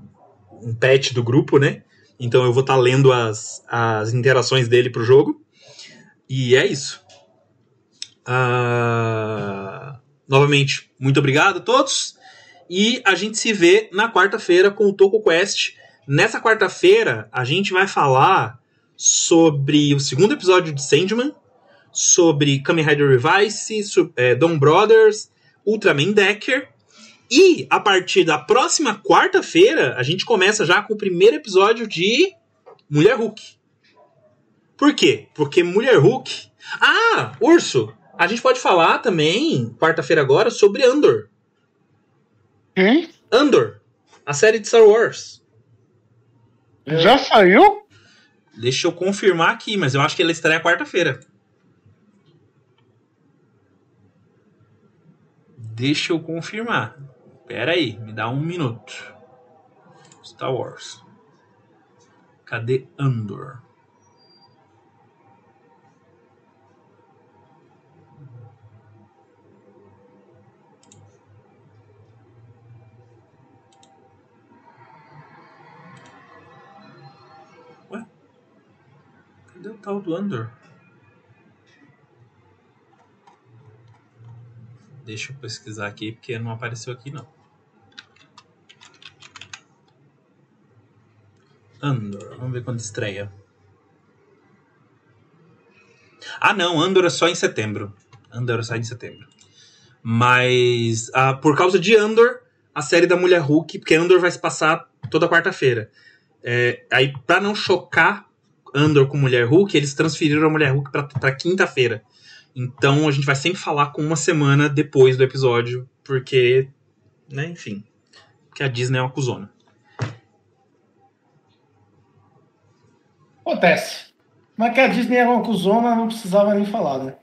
um pet do grupo, né? Então eu vou estar lendo as, as interações dele pro jogo. E é isso. Ah, novamente, muito obrigado a todos. E a gente se vê na quarta-feira com o Toco Quest. Nessa quarta-feira, a gente vai falar sobre o segundo episódio de Sandman, sobre Kamen Rider Revice, é, Dawn Brothers, Ultraman Decker E a partir da próxima quarta-feira, a gente começa já com o primeiro episódio de Mulher Hulk. Por quê? Porque Mulher Hulk. Ah, Urso! A gente pode falar também, quarta-feira agora, sobre Andor. Quem? Andor, a série de Star Wars. Já saiu? Deixa eu confirmar aqui, mas eu acho que ela estreia quarta-feira. Deixa eu confirmar. Pera aí, me dá um minuto. Star Wars. Cadê Andor? Cadê o tal do Andor? Deixa eu pesquisar aqui, porque não apareceu aqui não. Andor, vamos ver quando estreia. Ah, não, Andor é só em setembro. Andor sai em setembro. Mas ah, por causa de Andor, a série da Mulher Hulk, porque Andor vai se passar toda quarta-feira. É, aí, pra não chocar Andor com Mulher Hulk, eles transferiram a Mulher Hulk pra, pra quinta-feira. Então a gente vai sempre falar com uma semana depois do episódio, porque, né, enfim, porque a Disney é uma cuzona. Acontece. Mas que a Disney era uma cuzona, não precisava nem falar, né?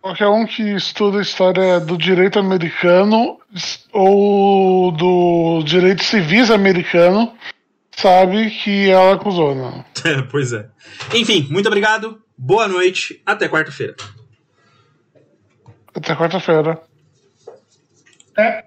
Qualquer um que estuda a história do direito americano ou do direito civis americano sabe que ela acusou, não. pois é. Enfim, muito obrigado. Boa noite. Até quarta-feira. Até quarta-feira. É.